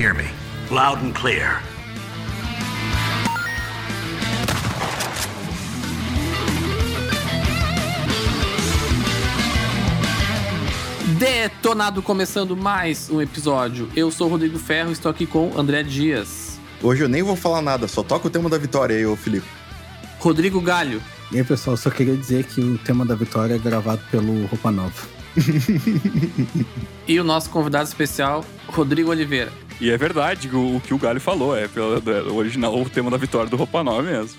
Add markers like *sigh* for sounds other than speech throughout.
hear me? Loud and clear. Detonado começando mais um episódio. Eu sou o Rodrigo Ferro, estou aqui com André Dias. Hoje eu nem vou falar nada, só toca o tema da vitória aí, ô Felipe. Rodrigo Galho. E aí, pessoal, só queria dizer que o tema da vitória é gravado pelo Roupa Nova. *laughs* e o nosso convidado especial, Rodrigo Oliveira. E é verdade o, o que o Galho falou, é pelo, o original, o tema da vitória do Roupa Nova mesmo.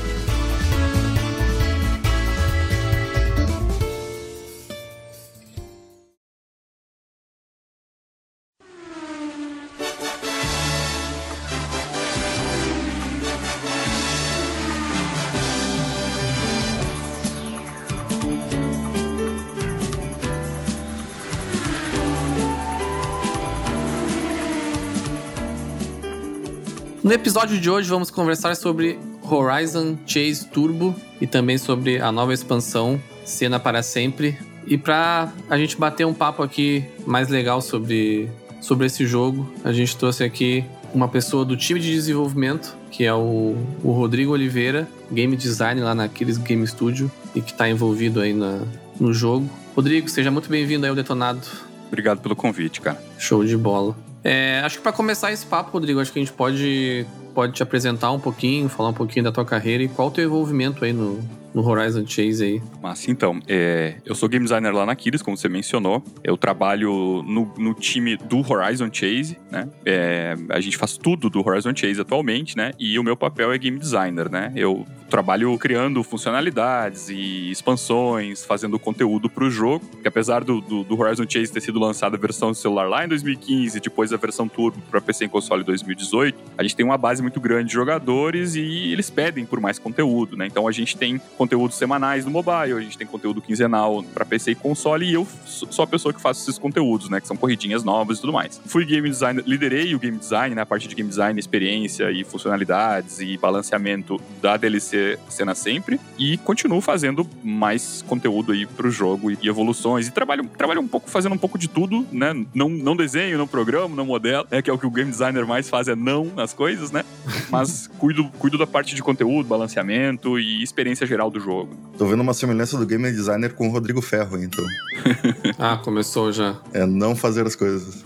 No episódio de hoje vamos conversar sobre Horizon Chase Turbo e também sobre a nova expansão Cena para Sempre. E para a gente bater um papo aqui mais legal sobre, sobre esse jogo, a gente trouxe aqui uma pessoa do time de desenvolvimento, que é o, o Rodrigo Oliveira, game design lá na Aquiles Game Studio e que está envolvido aí na, no jogo. Rodrigo, seja muito bem-vindo aí ao Detonado. Obrigado pelo convite, cara. Show de bola. É, acho que para começar esse papo, Rodrigo, acho que a gente pode, pode te apresentar um pouquinho, falar um pouquinho da tua carreira e qual o teu envolvimento aí no, no Horizon Chase aí. Mas então, é, eu sou game designer lá na Kiris, como você mencionou. Eu trabalho no, no time do Horizon Chase, né? É, a gente faz tudo do Horizon Chase atualmente, né? E o meu papel é game designer, né? Eu trabalho criando funcionalidades e expansões, fazendo conteúdo para o jogo. Que apesar do, do, do, Horizon Chase ter sido lançada a versão celular lá em 2015, depois a versão Turbo para PC e console em 2018, a gente tem uma base muito grande de jogadores e eles pedem por mais conteúdo, né? Então a gente tem conteúdos semanais no mobile, a gente tem conteúdo quinzenal para PC e console, e eu sou a pessoa que faço esses conteúdos, né? Que são corridinhas novas e tudo mais. Fui game designer, liderei o game design, né? A parte de game design, experiência e funcionalidades e balanceamento da DLC Cena Sempre, e continuo fazendo mais conteúdo aí pro jogo e evoluções, e trabalho, trabalho um pouco, fazendo um pouco de tudo, né? Não, não desenho, não programo, não modelo, né? Que é o que o game designer mais faz, é não as coisas, né? Mas *laughs* cuido, cuido da parte de conteúdo, balanceamento e experiência geral do jogo. Tô vendo uma semelhança do game designer com o Rodrigo Ferro, então. *laughs* ah, começou já. É não fazer as coisas.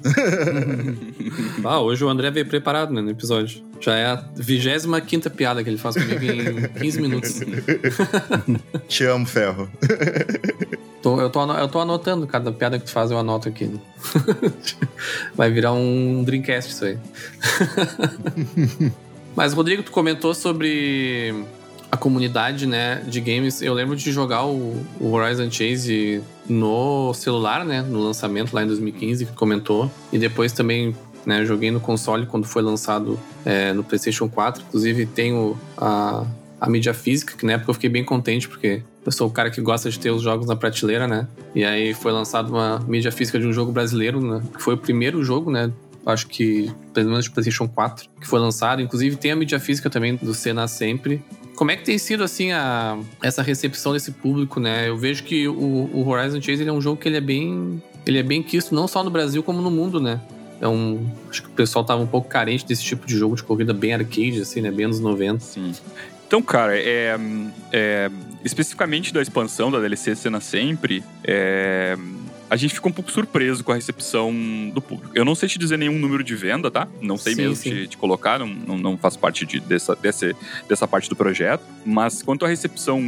*laughs* ah, hoje o André veio preparado né, no episódio. Já é a 25 piada que ele faz comigo em 15 minutos. *laughs* Te amo, Ferro. Tô, eu, tô, eu tô anotando cada piada que tu faz, eu anoto aqui. Né? Vai virar um Dreamcast isso aí. Mas, Rodrigo, tu comentou sobre a comunidade né, de games. Eu lembro de jogar o, o, Horizon Chase no celular, né? No lançamento lá em 2015, que comentou. E depois também né, joguei no console quando foi lançado é, no PlayStation 4. Inclusive, tenho a, a mídia física, que na época eu fiquei bem contente, porque eu sou o cara que gosta de ter os jogos na prateleira, né? E aí foi lançado uma mídia física de um jogo brasileiro, né? Que foi o primeiro jogo, né? Acho que, pelo menos de PlayStation 4, que foi lançado. Inclusive, tem a mídia física também do Cena Sempre. Como é que tem sido, assim, a, essa recepção desse público, né? Eu vejo que o, o Horizon Chase é um jogo que ele é bem... Ele é bem quisto não só no Brasil, como no mundo, né? Um, acho que o pessoal tava um pouco carente desse tipo de jogo de corrida bem arcade, assim, né? Bem anos 90. Sim. Então, cara, é, é, especificamente da expansão da DLC Cena Sempre, é, a gente ficou um pouco surpreso com a recepção do público. Eu não sei te dizer nenhum número de venda, tá? Não sei Sim, mesmo sim. Te, te colocar, não, não, não faço parte de, dessa, desse, dessa parte do projeto. Mas quanto à recepção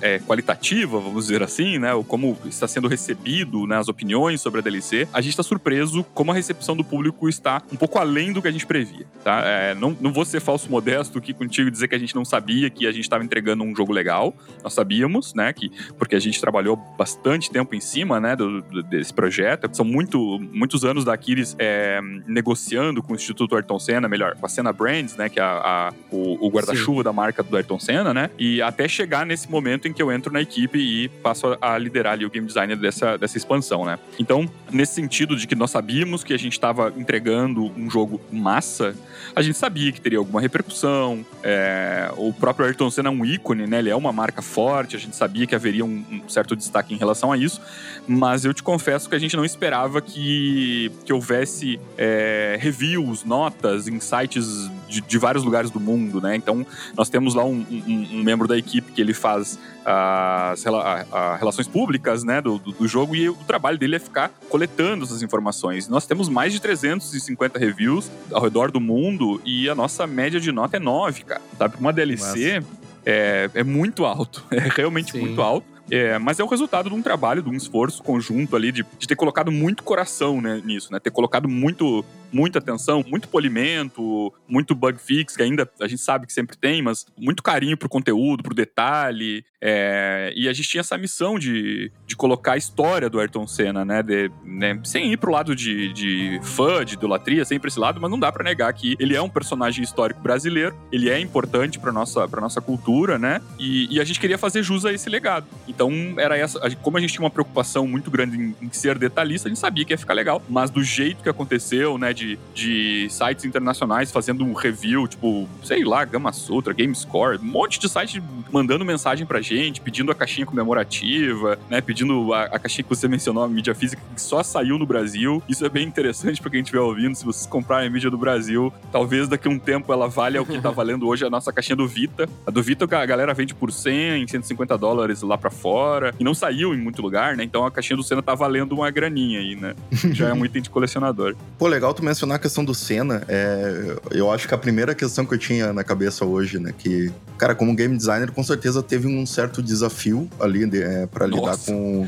é, qualitativa, vamos dizer assim, né? Ou como está sendo recebido né, as opiniões sobre a DLC, a gente está surpreso como a recepção do público está um pouco além do que a gente previa, tá? É, não, não vou ser falso modesto aqui contigo e dizer que a gente não sabia que a gente estava entregando um jogo legal. Nós sabíamos, né? Que, porque a gente trabalhou bastante tempo em cima, né? Do, do- desse projeto. São muito, muitos anos da Aquiles é, negociando com o Instituto Ayrton Senna, melhor, com a Senna Brands, né? Que é a, a- o, o guarda-chuva da marca do Ayrton Senna, né? E até chegar nesse momento em que eu entro na equipe e passo a, liderar ali o game designer dessa, dessa expansão, né? Então, nesse sentido de que nós sabíamos que a gente estava entregando um jogo massa, a gente sabia que teria alguma repercussão. é, o próprio Ayrton Senna é um ícone, né? Ele é uma marca forte, a gente sabia que haveria um, um certo destaque em relação a isso, mas eu te confesso que a gente não esperava que, que houvesse é, reviews, notas em sites de, de vários lugares do mundo, né? Então, nós temos lá um, um- um membro da equipe que ele faz as a- a relações públicas né, do, do- do jogo e o trabalho dele é ficar coletando essas informações. Nós temos mais de 350 reviews ao redor do mundo e a nossa média de nota é 9, cara. Sabe? Uma DLC é, é muito alto. *laughs* É realmente Sim. muito alto. É, mas é o resultado de um trabalho, de um esforço conjunto ali, de, de ter colocado muito coração né, nisso, né? Ter colocado muito, muita atenção, muito polimento, muito bug fix, que ainda a gente sabe que sempre tem, mas muito carinho pro conteúdo, pro detalhe. é, e a gente tinha essa missão de, de colocar a história do Ayrton Senna, né, de- né, Sem ir pro lado de, de fã, de idolatria, sempre esse lado, mas não dá pra negar que ele é um personagem histórico brasileiro, ele é importante pra nossa, pra nossa cultura, né? E, e a gente queria fazer jus a esse legado. Então, era essa. Como a gente tinha uma preocupação muito grande em, em ser detalhista, a gente sabia que ia ficar legal. Mas do jeito que aconteceu, né? De, de sites internacionais fazendo um review, tipo, sei lá, Gama Sutra, GameScore, um monte de site mandando mensagem pra gente, pedindo a caixinha comemorativa, né? Pedindo a, a caixinha que você mencionou, a mídia física, que só saiu no Brasil. Isso é bem interessante pra quem estiver ouvindo. Se vocês comprarem a mídia do Brasil, talvez daqui a um tempo ela valha o que tá valendo hoje a nossa caixinha do Vita. A do Vita a galera vende por 100, 150 dólares lá pra fora. E não saiu em muito lugar, né? Então a caixinha do Senna tá valendo uma graninha aí, né? *laughs* Já é um item de colecionador. Pô, legal tu mencionar a questão do Senna. É, eu acho que a primeira questão que eu tinha na cabeça hoje, né? Que, cara, como game designer, com certeza teve um certo desafio ali de, é, para lidar com.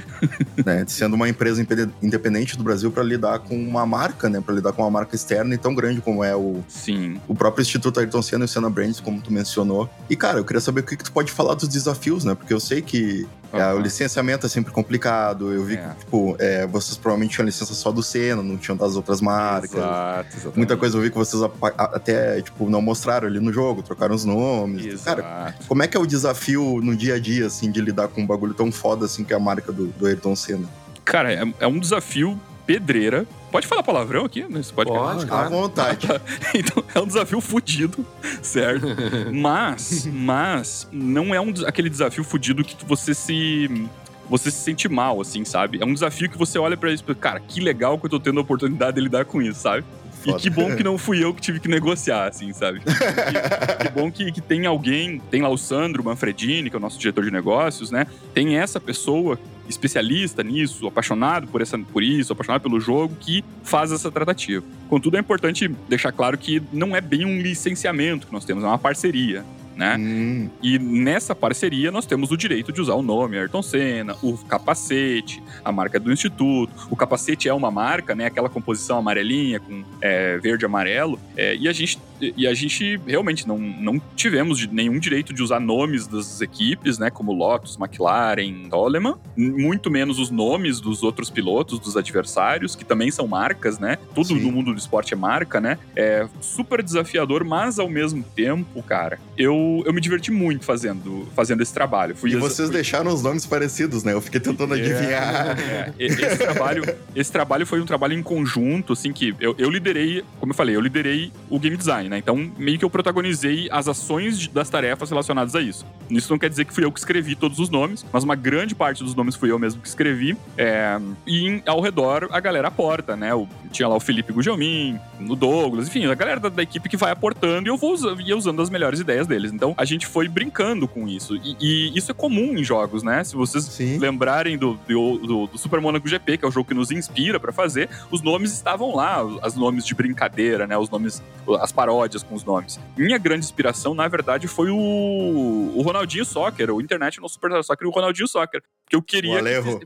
né, sendo uma empresa independente do Brasil, para lidar com uma marca, né? Para lidar com uma marca externa e tão grande como é o, Sim. o próprio Instituto Ayrton Senna e o Senna Brands, como tu mencionou. E, cara, eu queria saber o que, que tu pode falar dos desafios, né? Porque eu sei que Aham. o licenciamento é sempre complicado. Eu vi É. que, tipo, é, vocês provavelmente tinham licença só do Senna, não tinham das outras marcas. Exato, exatamente. Muita coisa eu vi que vocês até, tipo, não mostraram ali no jogo, trocaram os nomes. Exato. Cara, como é que é o desafio no dia a dia, assim, de lidar com um bagulho tão foda, assim, que é a marca do, do Ayrton Senna? Cara, é, é um desafio pedreira. Pode falar palavrão aqui nesse podcast? Pode, À claro. vontade. *laughs* Então é um desafio fudido, *laughs* certo? Mas, mas não é um, aquele desafio fudido que você se você se sente mal, assim, sabe? É um desafio que você olha pra isso, e, cara, que legal que eu tô tendo a oportunidade de lidar com isso, sabe? E Foda. que bom que não fui eu que tive que negociar, assim, sabe? Que, *laughs* que bom que, que tem alguém, tem lá o Sandro Manfredini, que é o nosso diretor de negócios, né? Tem essa pessoa especialista nisso, apaixonado por, essa, por isso, apaixonado pelo jogo, que faz essa tratativa. Contudo, é importante deixar claro que não é bem um licenciamento que nós temos, é uma parceria. Né? Hum, E nessa parceria nós temos o direito de usar o nome Ayrton Senna, o capacete, a marca do Instituto. O capacete é uma marca, né? Aquela composição amarelinha com é, verde e amarelo. É, e, a gente, e a gente realmente não, não tivemos nenhum direito de usar nomes das equipes, né? Como Lotus, McLaren, Toleman. Muito menos os nomes dos outros pilotos, dos adversários, que também são marcas, né? Tudo Sim. no mundo do esporte é marca, né? É super desafiador, mas ao mesmo tempo, cara, eu, eu me diverti muito fazendo, fazendo esse trabalho. Fui E vocês fui- deixaram os nomes parecidos, né? Eu fiquei tentando *laughs* adivinhar. é, esse, trabalho, *laughs* esse trabalho foi um trabalho em conjunto, assim, que eu, eu liderei, como eu falei, eu liderei o game design, né? Então, meio que eu protagonizei as ações das tarefas relacionadas a isso. Isso não quer dizer que fui eu que escrevi todos os nomes, mas uma grande parte dos nomes fui eu mesmo que escrevi. É, e ao redor a galera aporta, né? Tinha lá o Felipe Gugelmin, o Douglas, enfim, a galera da, da equipe que vai aportando e eu vou usando, ia usando as melhores ideias deles. Então a gente foi brincando com isso. E, e isso é comum em jogos, né? Se vocês Sim. lembrarem do, do, do- do Super Monaco GP, que é o jogo que nos inspira pra fazer, os nomes estavam lá, os nomes de brincadeira, né? Os nomes, as paródias com os nomes. Minha grande inspiração, na verdade, foi o, o Ronaldinho Soccer, o International Superstar Soccer e o Ronaldinho Soccer. Que eu queria. O Alejo.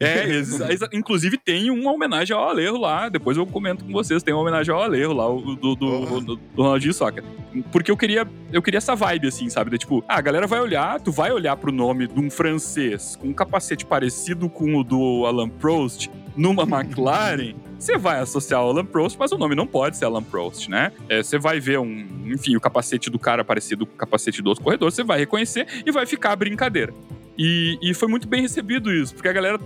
É, *laughs* inclusive tem uma homenagem ao Alejo lá. Depois eu comento com vocês. Tem uma homenagem ao Alejo lá, do, do, do, do Ronaldinho Soccer. Porque eu queria, eu queria essa vibe, assim, sabe? De, tipo, ah, a galera vai olhar, tu vai olhar pro nome de um francês com um capacete parecido com o do Alan Prost numa *laughs* McLaren. Você vai associar ao Alan Prost, mas o nome não pode ser Alan Prost, né? É, Você vai ver um, enfim, o capacete do cara parecido com o capacete do outro corredor, você vai reconhecer e vai ficar a brincadeira. E, e foi muito bem recebido isso, porque a galera,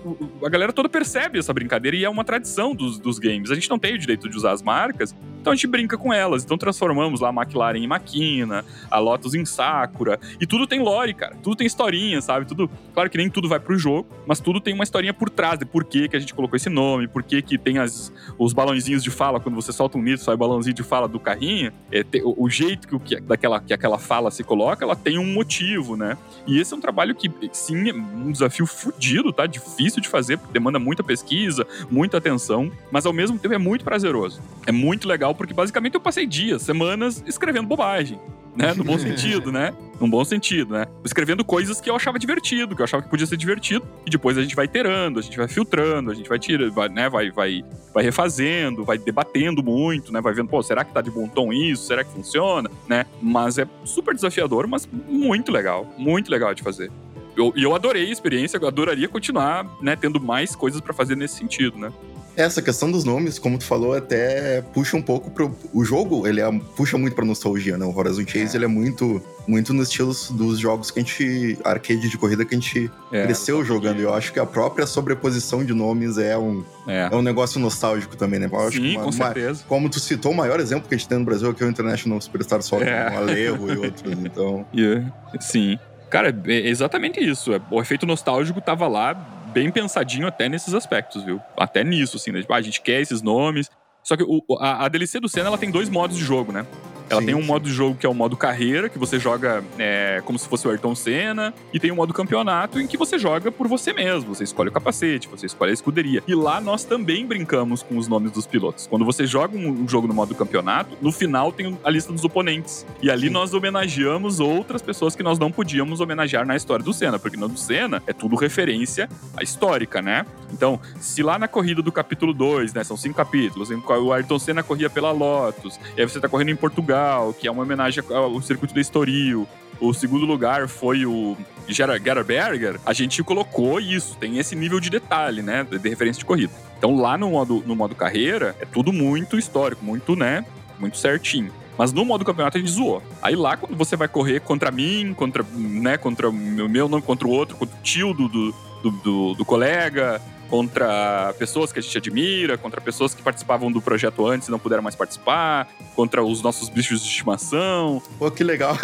a galera toda percebe essa brincadeira e é uma tradição dos, dos games. A gente não tem o direito de usar as marcas, então a gente brinca com elas. Então transformamos lá a McLaren em Makina, a Lotus em Sakura. E tudo tem lore, cara. Tudo tem historinha, sabe? Tudo. Claro que nem tudo vai pro jogo, mas tudo tem uma historinha por trás de por que, que a gente colocou esse nome, por que, que tem as, os balãozinhos de fala, quando você solta um nitro, sai o balãozinho de fala do carrinho. É, o, o jeito que, que, daquela, que aquela fala se coloca, ela tem um motivo, né? E esse é um trabalho que, sim, é um desafio fudido, tá? Difícil de fazer, porque demanda muita pesquisa, muita atenção, mas ao mesmo tempo é muito prazeroso. É muito legal, porque basicamente eu passei dias, semanas escrevendo bobagem. Né? No bom *laughs* sentido, né? Num bom sentido, né? Escrevendo coisas que eu achava divertido, que eu achava que podia ser divertido, e depois a gente vai iterando, a gente vai filtrando, a gente vai tirando, vai, né? Vai, vai, vai refazendo, vai debatendo muito, né? Vai vendo, pô, será que tá de bom tom isso? Será que funciona? Né? Mas é super desafiador, mas muito legal. Muito legal de fazer. Eu- E eu, adorei a experiência, eu adoraria continuar, né, tendo mais coisas pra fazer nesse sentido, né? Essa questão dos nomes, como tu falou, até puxa um pouco pro. O jogo, ele é- puxa muito pra nostalgia, né? O Horizon Chase, É. ele é muito, muito no estilo dos jogos que a gente. arcade de corrida que a gente É, cresceu jogando. E eu acho que a própria sobreposição de nomes é um, É. é um negócio nostálgico também, né? Eu acho que Sim, uma- com uma- certeza. como tu citou, o maior exemplo que a gente tem no Brasil aqui é o International Superstar Soccer, É. com o Alejo *laughs* e outros. Então. Yeah. Sim. Cara, é exatamente isso. O efeito nostálgico tava lá, bem pensadinho até nesses aspectos, viu? Até nisso, assim, né? Tipo, ah, a gente quer esses nomes. Só que o- a, a DLC do Senna, ela tem dois modos de jogo, né? Ela Sim, tem um sim. modo de jogo que é o modo carreira, que você joga é, como se fosse o Ayrton Senna, e tem um modo campeonato em que você joga por você mesmo. Você escolhe o capacete, você escolhe a escuderia. E lá nós também brincamos com os nomes dos pilotos. Quando você joga um, jogo no modo campeonato, no final tem a lista dos oponentes. E ali Sim. nós homenageamos outras pessoas que nós não podíamos homenagear na história do Senna, porque no do Senna é tudo referência à histórica, né? Então, se lá na corrida do capítulo 2, né, são cinco capítulos, em qual o Ayrton Senna corria pela Lotus, e aí você tá correndo em Portugal, que é uma homenagem ao circuito da Estoril. O segundo lugar foi o Gerard Berger. A gente colocou isso, tem esse nível de detalhe, né, de, referência de corrida. Então, lá no modo, no modo carreira, é tudo muito histórico, muito, né, muito certinho. Mas no modo campeonato a gente zoou. Aí lá, quando você vai correr contra mim, contra, né, contra o meu, não contra o outro, contra o tio do, do, do, do- do colega, contra pessoas que a gente admira, contra pessoas que participavam do projeto antes e não puderam mais participar, contra os nossos bichos de estimação, Pô, que legal.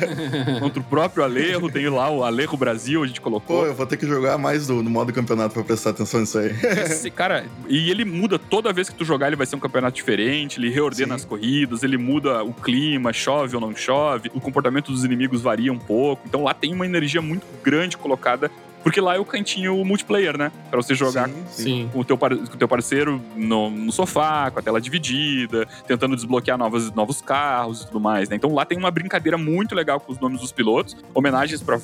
*laughs* contra o próprio Alejo, tem lá o Alejo Brasil, a gente Pô, colocou. eu vou ter que jogar mais do, no modo campeonato pra prestar atenção nisso aí. *laughs* Esse cara, e ele muda toda vez que tu jogar, ele vai ser um campeonato diferente, ele reordena Sim. as corridas, ele muda o clima, chove ou não chove, o comportamento dos inimigos varia um pouco. Então lá tem uma energia muito grande colocada, porque lá é o cantinho multiplayer, né? Pra você jogar Sim, sim. Com o teu, com o teu parceiro no, no sofá, com a tela dividida, tentando desbloquear novas, novos carros e tudo mais, né? Então lá tem uma brincadeira muito legal com os nomes dos pilotos, homenagens pra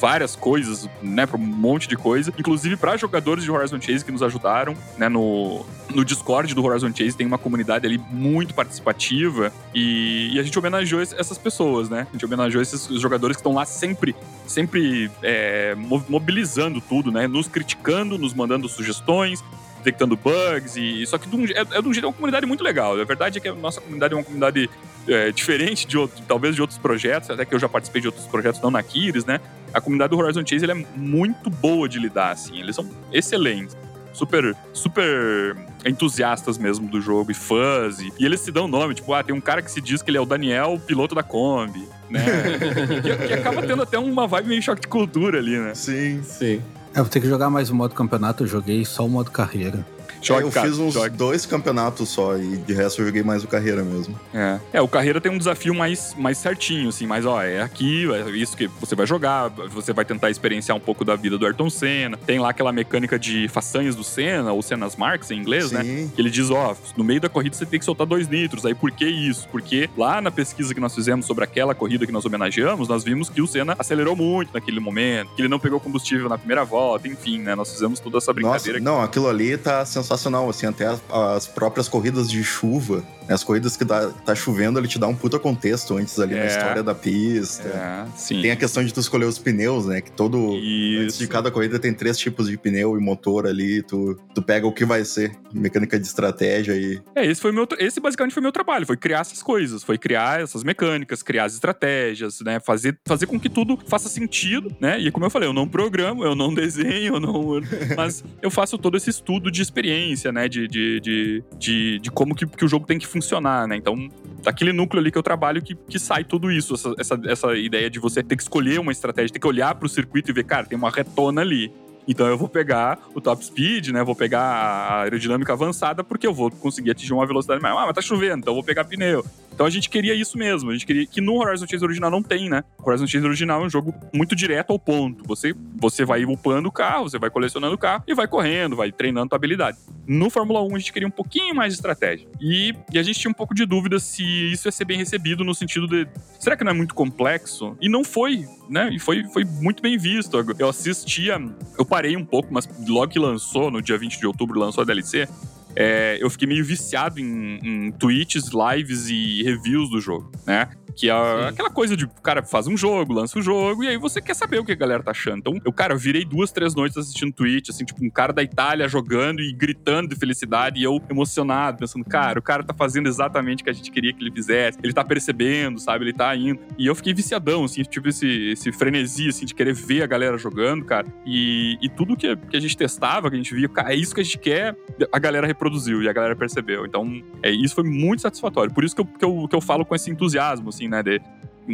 várias coisas, né, pra um monte de coisa, inclusive pra jogadores de Horizon Chase que nos ajudaram, né, no, no Discord do Horizon Chase tem uma comunidade ali muito participativa e, e a gente homenageou es- essas pessoas, né? A gente homenageou esses jogadores que estão lá sempre, sempre é, mo- mobilizando tudo, né? Nos criticando, nos mandando sugestões, detectando bugs e só que de um é, é de um jeito é uma comunidade muito legal. A verdade é que a nossa comunidade é uma comunidade é, diferente de outro- talvez de outros projetos, até que eu já participei de outros projetos não na Kiris, né? A comunidade do Horizon Chase é muito boa de lidar assim, eles são excelentes. Super, super entusiastas mesmo do jogo e fãs. E, e eles se dão nome, tipo, ah, tem um cara que se diz que ele é o Daniel, piloto da Kombi, né? *laughs* que, que acaba tendo até uma vibe meio choque de cultura ali, né? Sim. Sim. Eu vou ter que jogar mais o modo campeonato, eu joguei só o modo carreira. Jogue, É, eu cara, fiz uns jogue. dois campeonatos só e de resto eu joguei mais o carreira mesmo. É. é, o Carreira tem um desafio mais, mais certinho, assim, mas ó, é aqui, é isso que você vai jogar, você vai tentar experienciar um pouco da vida do Ayrton Senna. Tem lá aquela mecânica de façanhas do Senna, ou Senna's Marks em inglês, né? Sim. Que ele diz, ó, no meio da corrida você tem que soltar dois litros. Aí por que isso? Porque lá na pesquisa que nós fizemos sobre aquela corrida que nós homenageamos, nós vimos que o Senna acelerou muito naquele momento, que ele não pegou combustível na primeira volta, enfim, né? Nós fizemos toda essa Nossa, brincadeira. não, aquilo ali tá sensacional, assim, até as, as próprias corridas de chuva, né, as corridas que dá, tá chovendo, ele te dá um puta contexto antes ali na É. história da pista. É, sim. Tem a questão de tu escolher os pneus, né, que todo... Antes de Isso. cada corrida tem três tipos de pneu e motor ali, tu, tu pega o que vai ser, mecânica de estratégia e... É, esse foi meu, esse basicamente foi meu trabalho, foi criar essas coisas, foi criar essas mecânicas, criar as estratégias, né, fazer, fazer com que tudo faça sentido, né? E como eu falei, eu não programo, eu não *laughs* desenho, eu não, mas eu faço todo esse estudo de experiência, né, de, de, de, de, de como que, que o jogo tem que funcionar, né? Então, daquele núcleo ali que eu trabalho que, que sai tudo isso, essa, essa, essa ideia de você ter que escolher uma estratégia, ter que olhar pro circuito e ver, cara, tem uma retona ali. Então eu vou pegar o top speed, né? Vou pegar a aerodinâmica avançada porque eu vou conseguir atingir uma velocidade maior. Ah, mas tá chovendo, então eu vou pegar pneu. Então a gente queria isso mesmo. A gente queria que no Horizon Chase original não tem, né? O Horizon Chase original é um jogo muito direto ao ponto. Você, você vai upando o carro, você vai colecionando o carro e vai correndo, vai treinando tua habilidade. No Fórmula 1 a gente queria um pouquinho mais de estratégia. E, e a gente tinha um pouco de dúvida se isso ia ser bem recebido no sentido de será que não é muito complexo? E não foi, né? E foi, foi muito bem visto. Eu assistia, eu parei um pouco, mas logo que lançou, no dia 20 de outubro, lançou a DLC. É, eu fiquei meio viciado em, em tweets, lives e reviews do jogo, né? Que é Sim. aquela coisa de, o cara faz um jogo, lança um jogo, e aí você quer saber o que a galera tá achando. Então, eu, cara, eu virei duas, três noites assistindo tweet, assim, tipo, um cara da Itália jogando e gritando de felicidade, e eu emocionado, pensando, cara, o cara tá fazendo exatamente o que a gente queria que ele fizesse, ele tá percebendo, sabe, ele tá indo. E eu fiquei viciadão, assim, tipo, esse, esse frenesi, assim, de querer ver a galera jogando, cara. E, e tudo que, que a gente testava, que a gente via, cara, é isso que a gente quer, a galera reproduziu e a galera percebeu. Então, é, isso foi muito satisfatório. Por isso que eu, que eu, que eu falo com esse entusiasmo, assim, né, de,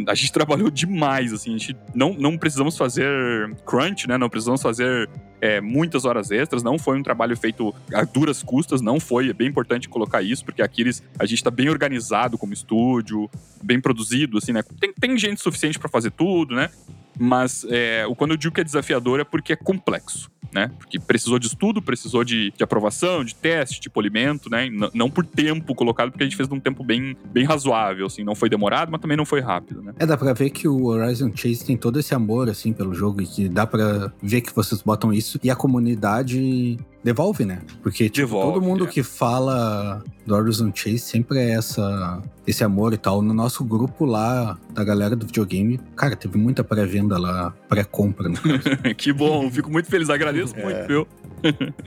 a gente *laughs* trabalhou demais, assim, a gente não, não precisamos fazer crunch, né, não precisamos fazer é, muitas horas extras, não foi um trabalho feito a duras custas, não foi, é bem importante colocar isso, porque aqui eles, a gente tá bem organizado como estúdio, bem produzido, assim, né, tem, tem gente suficiente para fazer tudo, né, mas é, quando eu digo que é desafiador é porque é complexo, né? Porque precisou de estudo, precisou de, de aprovação, de teste, de polimento, né? Não por tempo colocado, porque a gente fez num tempo bem, bem razoável, assim. Não foi demorado, mas também não foi rápido, né? É, dá pra ver que o Horizon Chase tem todo esse amor, assim, pelo jogo, e que dá pra ver que vocês botam isso e a comunidade devolve, né? Porque, tipo, Devolve, todo mundo é. que fala do Horizon Chase sempre é essa, esse amor e tal. No nosso grupo lá, da galera do videogame, cara, teve muita pré-venda lá, pré-compra, né? *laughs* que bom, fico muito feliz, agradeço muito, viu?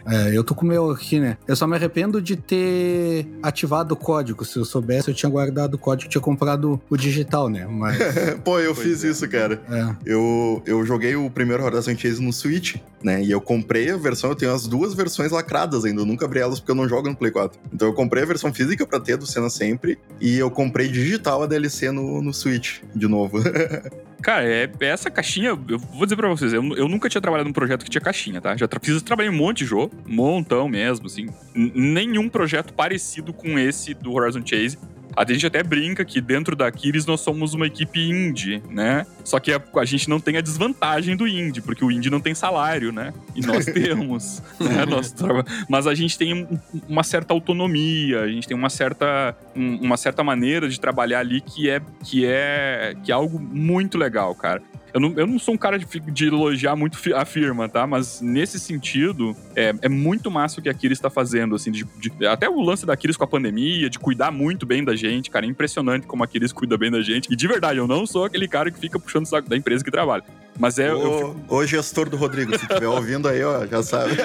É, eu tô com o meu aqui, né? Eu só me arrependo de ter ativado o código. Se eu soubesse, eu tinha guardado o código, tinha comprado o digital, né? Mas, *laughs* Pô, eu Pois fiz é. isso, cara. é. Eu, eu joguei o primeiro Horizon Chase no Switch, né? E eu comprei a versão, eu tenho as duas versões lacradas ainda, eu nunca abri elas porque eu não jogo no Play 4. Então eu comprei a versão física pra ter do Senna sempre, e eu comprei digital a DLC no, no Switch, de novo. *laughs* Cara, é, é essa caixinha, eu vou dizer pra vocês, eu, eu nunca tinha trabalhado num projeto que tinha caixinha, tá? Já tra trabalhei em um monte de jogo, um montão mesmo, assim. Nenhum projeto parecido com esse do Horizon Chase. A gente até brinca que dentro da Kiris nós somos uma equipe indie, né? Só que a, a gente não tem a desvantagem do indie, porque o indie não tem salário, né? E nós *laughs* temos, né? Nós *laughs* Mas a gente tem um- uma certa autonomia, a gente tem uma certa, um- uma certa maneira de trabalhar ali que é, que é, que é algo muito legal, cara. Eu não, eu não sou um cara de, de elogiar muito a firma, tá? Mas nesse sentido, é, é muito massa o que a Kiris está fazendo, assim, de- de- até o lance da Kiris com a pandemia, de cuidar muito bem da gente, cara. É impressionante como a Kiris cuida bem da gente. E de verdade, eu não sou aquele cara que fica puxando o saco da empresa que trabalha. Mas é. eu fico- o, o gestor do Rodrigo, se estiver ouvindo aí, ó, já sabe. *laughs*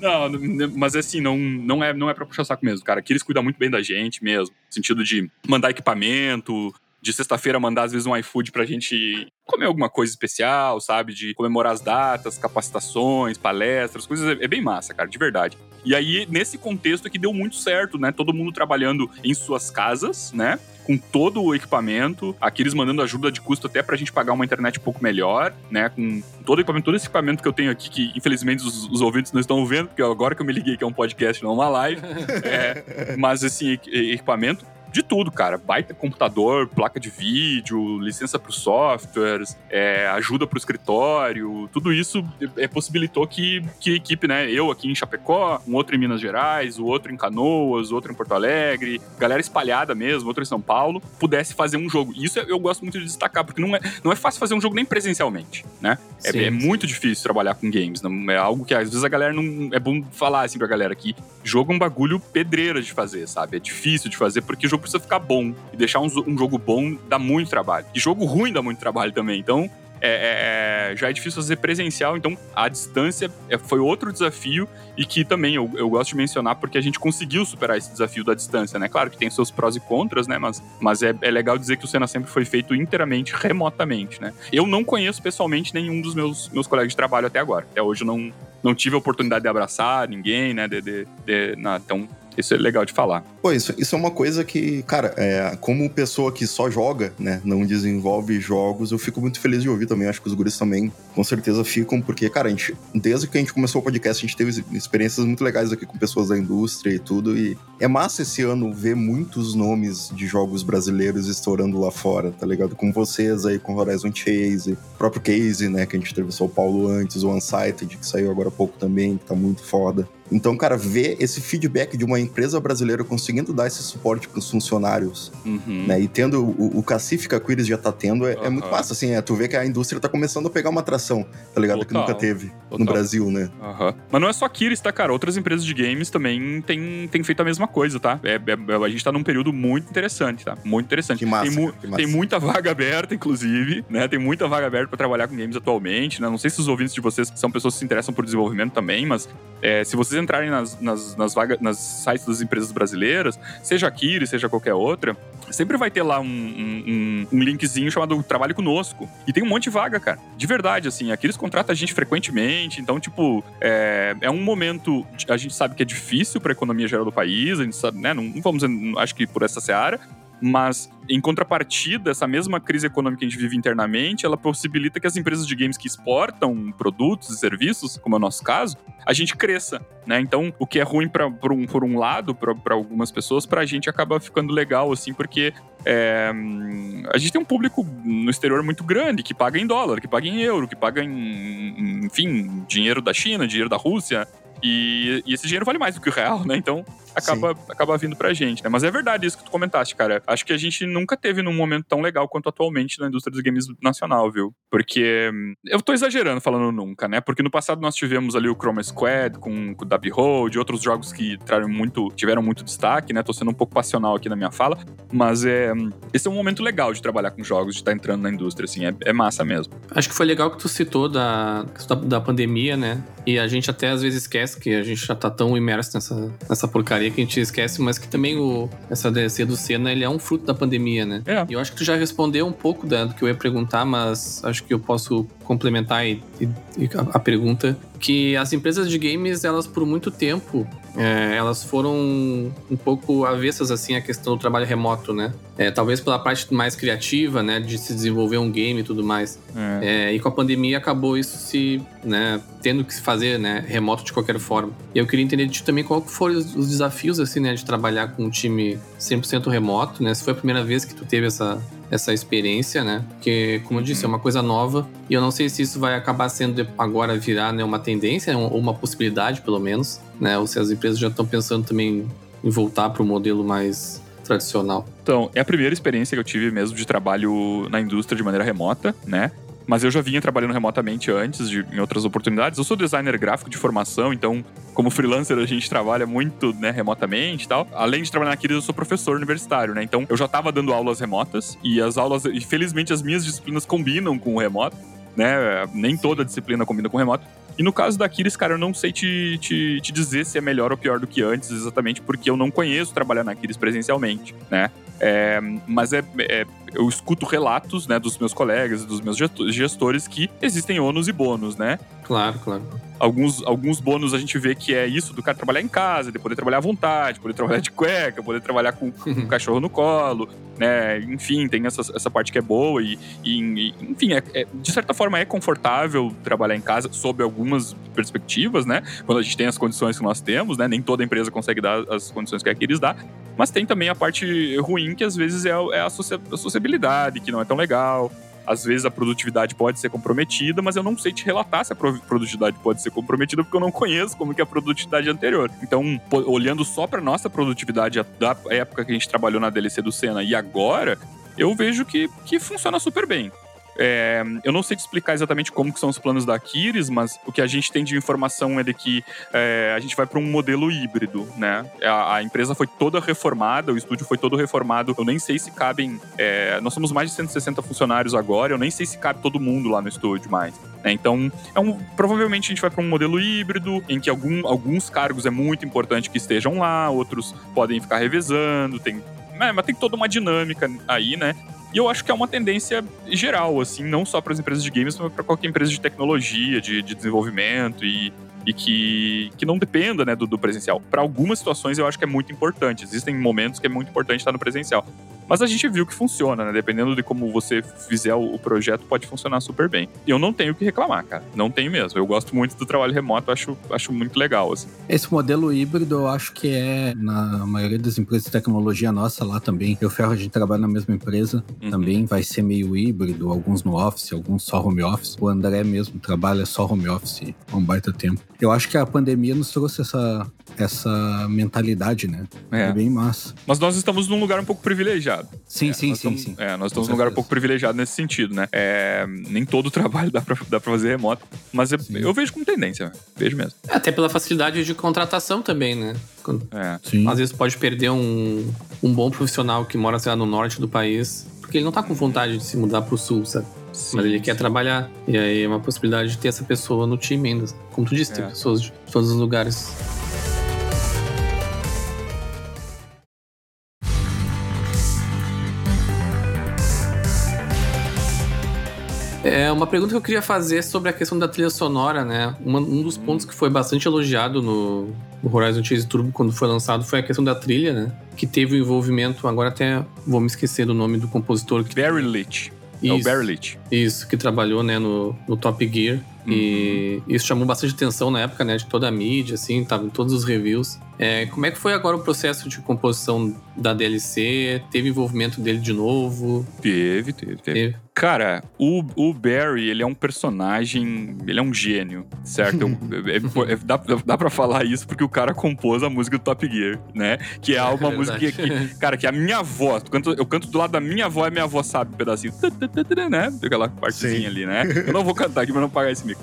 Não, mas assim, não, não, é, não é pra puxar saco mesmo, cara. Aqui eles cuidam muito bem da gente mesmo. No sentido de mandar equipamento, de sexta-feira mandar às vezes um iFood pra gente comer alguma coisa especial, sabe? De comemorar as datas, capacitações, palestras, coisas. É bem massa, cara, de verdade. E aí, nesse contexto aqui, deu muito certo, né? Todo mundo trabalhando em suas casas, né? Com todo o equipamento, aqui eles mandando ajuda de custo até pra gente pagar uma internet um pouco melhor, né? Com todo o equipamento, todo esse equipamento que eu tenho aqui, que infelizmente os, os ouvintes não estão vendo, porque agora que eu me liguei que é um podcast, não uma live. *laughs* é, mas assim, equipamento de tudo, cara. Baita computador, placa de vídeo, licença para os softwares, é, ajuda para o escritório, tudo isso é, possibilitou que, que a equipe, né? Eu aqui em Chapecó, um outro em Minas Gerais, o outro em Canoas, o outro em Porto Alegre, galera espalhada mesmo, outro em São Paulo, pudesse fazer um jogo. E isso eu gosto muito de destacar, porque não é, não é fácil fazer um jogo nem presencialmente, né? É, sim, é, é muito difícil trabalhar com games. Não, é algo que às vezes a galera não. É bom falar assim pra galera que jogo é um bagulho pedreira de fazer, sabe? É difícil de fazer porque o jogo precisa ficar bom. E deixar um, um jogo bom dá muito trabalho. E jogo ruim dá muito trabalho também. Então, é, é, é, já é difícil fazer presencial, então a distância é, foi outro desafio e que também eu, eu, gosto de mencionar porque a gente conseguiu superar esse desafio da distância, né? Claro que tem seus prós e contras, né? Mas, mas é, é legal dizer que o Senna sempre foi feito inteiramente remotamente, né? Eu não conheço pessoalmente nenhum dos meus, meus colegas de trabalho até agora. Até hoje eu não, não tive a oportunidade de abraçar ninguém, né? De, de, de, então isso é legal de falar. Pô, isso, isso é uma coisa que, cara, é, como pessoa que só joga, né, não desenvolve jogos, eu fico muito feliz de ouvir também. Acho que os guris também, com certeza, ficam, porque, cara, a gente, desde que a gente começou o podcast, a gente teve experiências muito legais aqui com pessoas da indústria e tudo. E é massa esse ano ver muitos nomes de jogos brasileiros estourando lá fora, tá ligado? Com vocês aí, com Horizon Chase, o próprio Case, né, que a gente entrevistou o Paulo antes, o Unsighted, que saiu agora há pouco também, que tá muito foda. Então, cara, ver esse feedback de uma empresa brasileira conseguindo dar esse suporte para os funcionários, uhum. né? E tendo o, o Cacife que a Quiris já tá tendo, é, uhum. é, muito fácil, assim, é tu vê que a indústria tá começando a pegar uma atração, tá ligado? Total. Que nunca teve Total. no Brasil, né? Uhum. Mas não é só a Quiris, tá, cara? Outras empresas de games também têm, têm feito a mesma coisa, tá? É, é, a gente tá num período muito interessante, tá? Muito interessante. Que massa, tem, mu que massa. tem muita vaga aberta, inclusive, né? Tem muita vaga aberta para trabalhar com games atualmente, né? Não sei se os ouvintes de vocês são pessoas que se interessam por desenvolvimento também, mas é, se vocês entrarem nas, nas nas, nas, vagas, nas sites das empresas brasileiras, seja a Kiri, seja qualquer outra, sempre vai ter lá um, um, um, linkzinho chamado Trabalhe Conosco. E tem um monte de vaga, cara. De verdade, assim. Aqui eles contratam a gente frequentemente. Então, tipo, é, é um momento. A gente sabe que é difícil para a economia geral do país. A gente sabe, né? Não, não vamos, acho que por essa seara. Mas, em contrapartida, essa mesma crise econômica que a gente vive internamente, ela possibilita que as empresas de games que exportam produtos e serviços, como é o nosso caso, a gente cresça, né? Então, o que é ruim pra, por, um, por um lado, para algumas pessoas, para a gente acaba ficando legal, assim, porque é, a gente tem um público no exterior muito grande, que paga em dólar, que paga em euro, que paga em, enfim, dinheiro da China, dinheiro da Rússia, e, e, esse dinheiro vale mais do que o real, né? Então acaba, acaba vindo pra gente, né? Mas é verdade isso que tu comentaste, cara. Acho que a gente nunca teve num momento tão legal quanto atualmente na indústria dos games nacional, viu? Porque eu tô exagerando falando nunca, né? Porque no passado nós tivemos ali o Chroma Squad com, com o Dabi Road, outros jogos que tiveram muito, tiveram muito destaque, né? Tô sendo um pouco passional aqui na minha fala, mas é, esse é um momento legal de trabalhar com jogos, de estar tá entrando na indústria, assim, é, é massa mesmo. Acho que foi legal que tu citou da, da, da pandemia, né? E a gente até às vezes esquece esquece que a gente já tá tão imerso nessa, nessa porcaria que a gente esquece, mas que também o, essa DLC do Senna, ele é um fruto da pandemia, né? É. E eu acho que tu já respondeu um pouco da, do que eu ia perguntar, mas acho que eu posso complementar e, e, e a, a pergunta que as empresas de games, elas por muito tempo, é, elas foram um pouco avessas assim à questão do trabalho remoto, né? É, talvez pela parte mais criativa, né, de se desenvolver um game e tudo mais. É. é e com a pandemia acabou isso se, né, tendo que se fazer, né, remoto de qualquer forma. E eu queria entender de ti também qual foram os desafios assim, né, de trabalhar com um time 100% remoto, né? Se foi a primeira vez que tu teve essa essa experiência, né? Porque, como eu disse, é uma coisa nova e eu não sei se isso vai acabar sendo agora virar né, uma tendência ou uma possibilidade, pelo menos, né? Ou se as empresas já estão pensando também em voltar para o modelo mais tradicional. Então, é a primeira experiência que eu tive mesmo de trabalho na indústria de maneira remota, né? Mas eu já vinha trabalhando remotamente antes, de, em outras oportunidades. Eu sou designer gráfico de formação, então, como freelancer, a gente trabalha muito né, remotamente e tal. Além de trabalhar na eu sou professor universitário, né? Então, eu já estava dando aulas remotas e as aulas, e felizmente as minhas disciplinas combinam com o remoto, né? Nem toda disciplina combina com o remoto. E no caso da Aquiles, cara, eu não sei te, te, te, dizer se é melhor ou pior do que antes, exatamente porque eu não conheço trabalhar na Aquiles presencialmente, né? É, mas é, é, eu escuto relatos né, dos meus colegas e dos meus gestores que existem ônus e bônus, né? Claro, claro. Alguns, alguns bônus a gente vê que é isso do cara trabalhar em casa, de poder trabalhar à vontade, poder trabalhar de cueca, poder trabalhar com, com *laughs* um cachorro no colo, né? Enfim, tem essa, essa parte que é boa e, e enfim, é, é, de certa forma é confortável trabalhar em casa sob algumas perspectivas, né? Quando a gente tem as condições que nós temos, né? Nem toda empresa consegue dar as condições que a Aquiles dá, mas tem também a parte ruim que às vezes é, é a, sociabilidade, que não é tão legal, às vezes a produtividade pode ser comprometida, mas eu não sei te relatar se a produtividade pode ser comprometida porque eu não conheço como que é a produtividade anterior. Então, olhando só para nossa produtividade da época que a gente trabalhou na DLC do Senna e agora, eu vejo que, que funciona super bem. É, eu não sei te explicar exatamente como que são os planos da Aquiles, mas o que a gente tem de informação é de que é, a gente vai para um modelo híbrido, né? A, a, empresa foi toda reformada, o estúdio foi todo reformado. Eu nem sei se cabem. É, nós somos mais de 160 funcionários agora, eu nem sei se cabe todo mundo lá no estúdio mais. Né? Então, é um, provavelmente a gente vai para um modelo híbrido, em que algum, alguns cargos é muito importante que estejam lá, outros podem ficar revezando, tem é, mas tem toda uma dinâmica aí, né? E eu acho que é uma tendência geral, assim, não só para as empresas de games, mas para qualquer empresa de tecnologia, de, de desenvolvimento e, e que, que não dependa né, do, do presencial. Para algumas situações eu acho que é muito importante. Existem momentos que é muito importante estar no presencial. Mas a gente viu que funciona, né? Dependendo de como você fizer o, projeto, pode funcionar super bem. E eu não tenho o que reclamar, cara. Não tenho mesmo. Eu gosto muito do trabalho remoto, acho, acho muito legal, assim. Esse modelo híbrido, eu acho que é na maioria das empresas de tecnologia nossa lá também. Eu ferro, a gente trabalha na mesma empresa uhum. também. Vai ser meio híbrido, alguns no office, alguns só home office. O André mesmo trabalha só home office há um baita tempo. Eu acho que a pandemia nos trouxe essa, essa mentalidade, né? É. é bem massa. Mas nós estamos num lugar um pouco privilegiado. Sim, é, sim, sim, estamos, sim. É, nós estamos num lugar um pouco privilegiado nesse sentido, né? É, nem todo *laughs* trabalho dá pra, dá pra fazer remoto, mas eu, eu vejo como tendência, vejo mesmo. É, até pela facilidade de contratação também, né? É. Sim. Às vezes pode perder um, um bom profissional que mora, sei lá, no norte do país, porque ele não tá com vontade de se mudar pro sul, sabe? Sim, mas ele sim. quer trabalhar. E aí é uma possibilidade de ter essa pessoa no time ainda. Como tu disse, é. tem pessoas de todos os lugares. É uma pergunta que eu queria fazer sobre a questão da trilha sonora, né? Uma, um dos pontos que foi bastante elogiado no, no, Horizon Chase Turbo quando foi lançado foi a questão da trilha, né? Que teve o envolvimento, agora até vou me esquecer do nome do compositor. Que... Barry Leach. Isso, é o Barry Leach. Isso, que trabalhou né, no, no Top Gear. Uhum. E isso chamou bastante atenção na época, né? De toda a mídia, assim, tava em todos os reviews. É, como é que foi agora o processo de composição da DLC? Teve envolvimento dele de novo? Teve, teve, teve. teve. Cara, o, o Barry, ele é um personagem, ele é um gênio, certo? *laughs* é, é, dá, dá pra falar isso porque o cara compôs a música do Top Gear, né? Que é uma é música que, que, cara, que a minha avó, eu canto, eu canto do lado da minha avó e minha avó sabe um pedacinho, né? Aquela partezinha Sim. ali, né? Eu não vou cantar aqui pra não pagar esse.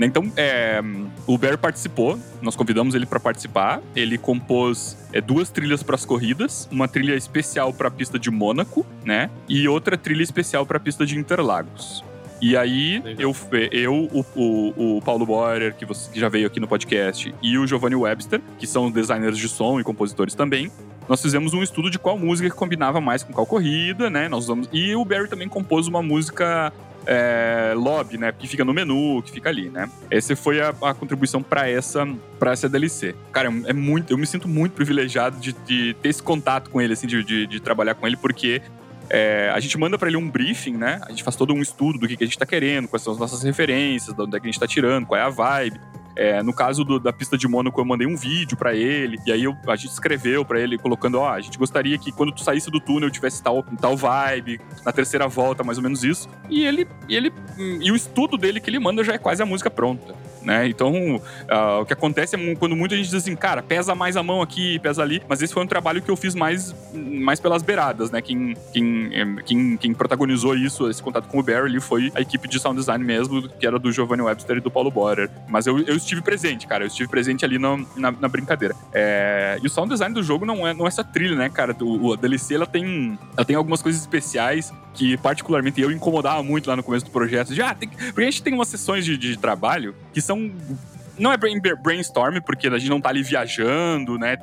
Né, então, é, o Barry participou, nós convidamos ele para participar. Ele compôs é, duas trilhas para as corridas, uma trilha especial para a pista de Mônaco, né? E outra trilha especial para a pista de Interlagos. E aí, eu, eu o, o, o, Paulo Borer, que, você, que já veio aqui no podcast, e o Giovanni Webster, que são designers de som e compositores também, nós fizemos um estudo de qual música que combinava mais com qual corrida, né? Nós vamos... E o Barry também compôs uma música é, lobby, né? Que fica no menu, que fica ali, né? Essa foi a, a contribuição para essa para essa DLC. Cara, é muito, eu me sinto muito privilegiado de, de ter esse contato com ele, assim, de, de, de trabalhar com ele, porque é, a gente manda para ele um briefing, né? A gente faz todo um estudo do que, que a gente tá querendo, quais são as nossas referências, de onde é que a gente tá tirando, qual é a vibe. É, no caso do, da pista de Mônaco, eu mandei um vídeo para ele, e aí eu, a gente escreveu para ele, colocando: ó, a gente gostaria que quando tu saísse do túnel tivesse tal, tal vibe, na terceira volta, mais ou menos isso. E ele, e ele. E o estudo dele que ele manda já é quase a música pronta né? Então, uh, o que acontece é quando muita gente diz assim, cara, pesa mais a mão aqui, pesa ali, mas esse foi um trabalho que eu fiz mais, mais pelas beiradas, né? Quem, quem, quem, quem protagonizou isso, esse contato com o Barry, foi a equipe de sound design mesmo, que era do Giovanni Webster e do Paulo Borer. Mas eu, eu estive presente, cara, eu estive presente ali no, na, na, brincadeira. É, e o sound design do jogo não é, não é essa trilha, né, cara? O, a DLC, ela tem, ela tem algumas coisas especiais que particularmente eu incomodava muito lá no começo do projeto. Já, ah, tem, porque a gente tem umas sessões de, de trabalho que são não é brainstorm, porque a gente não tá ali viajando, né?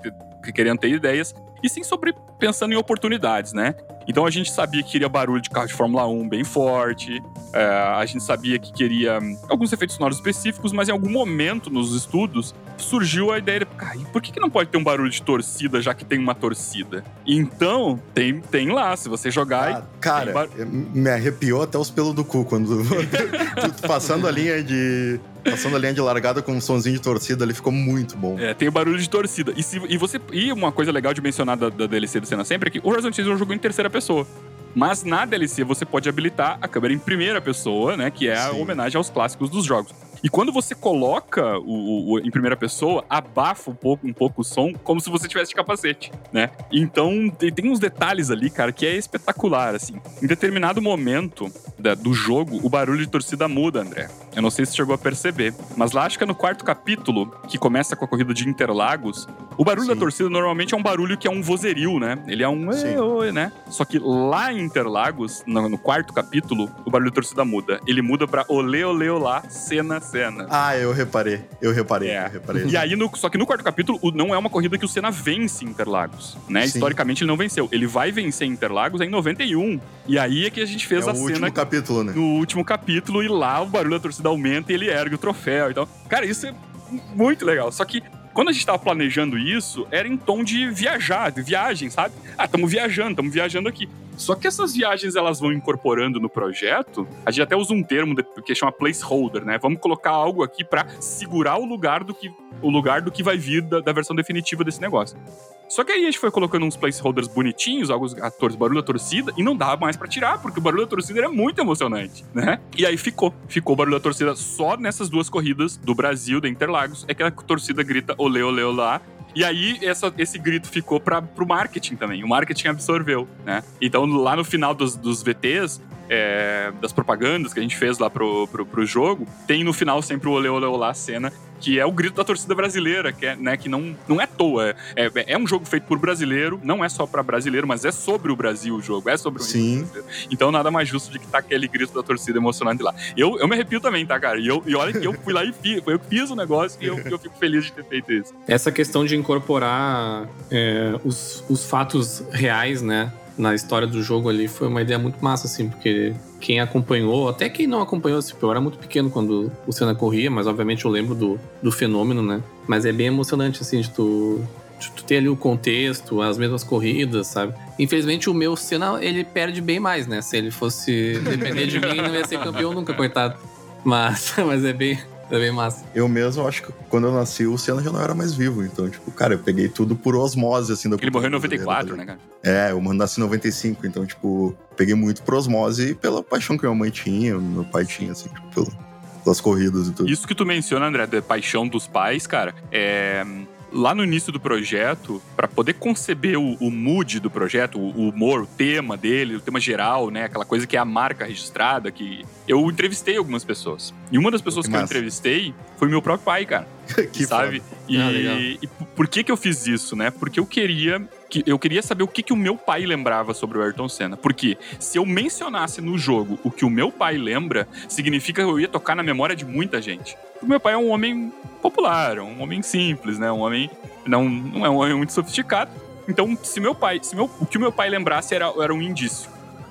querendo ter ideias, e sim sobre pensando em oportunidades, né? Então a gente sabia que queria barulho de carro de Fórmula 1 bem forte, é, a gente sabia que queria alguns efeitos sonoros específicos, mas em algum momento nos estudos surgiu a ideia de, cara, por que, que não pode ter um barulho de torcida já que tem uma torcida? Então, tem, tem lá, se você jogar. Ah, cara, bar... me arrepiou até os pelos do cu quando *laughs* passando a linha de Passando a linha de largada com um sonzinho de torcida ali, ficou muito bom. É, tem o barulho de torcida. E, se, e, você, e uma coisa legal de mencionar da, da DLC do Cena Sempre é que o Horizon Chase é um jogo em terceira pessoa. Mas na DLC você pode habilitar a câmera em primeira pessoa, né? Que é a Sim. homenagem aos clássicos dos jogos. E quando você coloca o, o, em primeira pessoa, abafa um pouco, um pouco o som, como se você tivesse de capacete, né? Então tem, tem uns detalhes ali, cara, que é espetacular, assim. Em determinado momento da, do jogo, o barulho de torcida muda, André. Eu não sei se chegou a perceber, mas lá acho que é no quarto capítulo, que começa com a corrida de Interlagos, o barulho Sim. da torcida normalmente é um barulho que é um vozerio, né? Ele é um oi, né? Só que lá em Interlagos, no, no, quarto capítulo, o barulho da torcida muda. Ele muda pra olê, olê, olá, cena, cena. Ah, eu reparei. Eu reparei. É. Eu reparei. E aí, no, só que no quarto capítulo, não é uma corrida que o Senna vence Interlagos, né? Sim. Historicamente, ele não venceu. Ele vai vencer Interlagos em 91. E aí é que a gente fez é a cena. No último capítulo, né? No último capítulo, e lá o barulho da torcida aumenta e ele ergue o troféu. Então, cara, isso é muito legal. Só que quando a gente tava planejando isso, era em tom de viajar, de viagem, sabe? Ah, estamos viajando, estamos viajando aqui. Só que essas viagens elas vão incorporando no projeto. A gente até usa um termo que chama placeholder, né? Vamos colocar algo aqui para segurar o lugar do que o lugar do que vai vir da, da versão definitiva desse negócio. Só que aí a gente foi colocando uns placeholders bonitinhos, alguns atores, barulho da torcida, e não dava mais para tirar, porque o barulho da torcida era muito emocionante, né? E aí ficou. Ficou o barulho da torcida só nessas duas corridas do Brasil, da Interlagos, é que a torcida grita olê, olê, olá, e aí, essa, esse grito ficou para pro marketing também. O marketing absorveu, né? Então, lá no final dos, dos VTs, é, das propagandas que a gente fez lá pro, pro, pro jogo, tem no final sempre o olê, olê, olá cena, que é o grito da torcida brasileira, que, é, né, que não, não é à toa. É, é, é um jogo feito por brasileiro, não é só para brasileiro, mas é sobre o Brasil o jogo, é sobre o Sim. Então nada mais justo de que tá aquele grito da torcida emocionante lá. Eu, eu me arrepio também, tá, cara? E, eu, e olha que eu fui lá e fiz, eu fiz o negócio e eu, eu fico feliz de ter feito isso. Essa questão de incorporar é, os, os fatos reais, né? na história do jogo ali foi uma ideia muito massa, assim, porque quem acompanhou, até quem não acompanhou, tipo, eu era muito pequeno quando o Senna corria, mas obviamente eu lembro do, do fenômeno, né? Mas é bem emocionante, assim, de tu, de tu ter ali o contexto, as mesmas corridas, sabe? Infelizmente o meu Senna, ele perde bem mais, né? Se ele fosse depender de mim, não ia ser campeão nunca, coitado. Mas, *laughs* mas é bem, é bem massa. Eu mesmo acho que quando eu nasci, o Senna já não era mais vivo. Então, tipo, cara, eu peguei tudo por osmose, assim. Ele morreu em 94, né, cara? É, eu nasci em 95. Então, tipo, peguei muito por osmose e pela paixão que minha mãe tinha, meu pai tinha, assim, tipo, pelas corridas e tudo. Isso que tu menciona, André, da paixão dos pais, cara, é lá no início do projeto, para poder conceber o, o, mood do projeto, o, humor, o tema dele, o tema geral, né? Aquela coisa que é a marca registrada, que eu entrevistei algumas pessoas. E uma das pessoas que, que eu entrevistei foi meu próprio pai, cara. *laughs* que sabe? E, ah, e, por que que eu fiz isso, né? Porque eu queria que eu queria saber o que que o meu pai lembrava sobre o Ayrton Senna. Porque se eu mencionasse no jogo o que o meu pai lembra, significa que eu ia tocar na memória de muita gente. O meu pai é um homem popular, um homem simples, né? Um homem não, não é um homem muito sofisticado. Então, se meu pai, se meu, o que o meu pai lembrasse era, era um indício.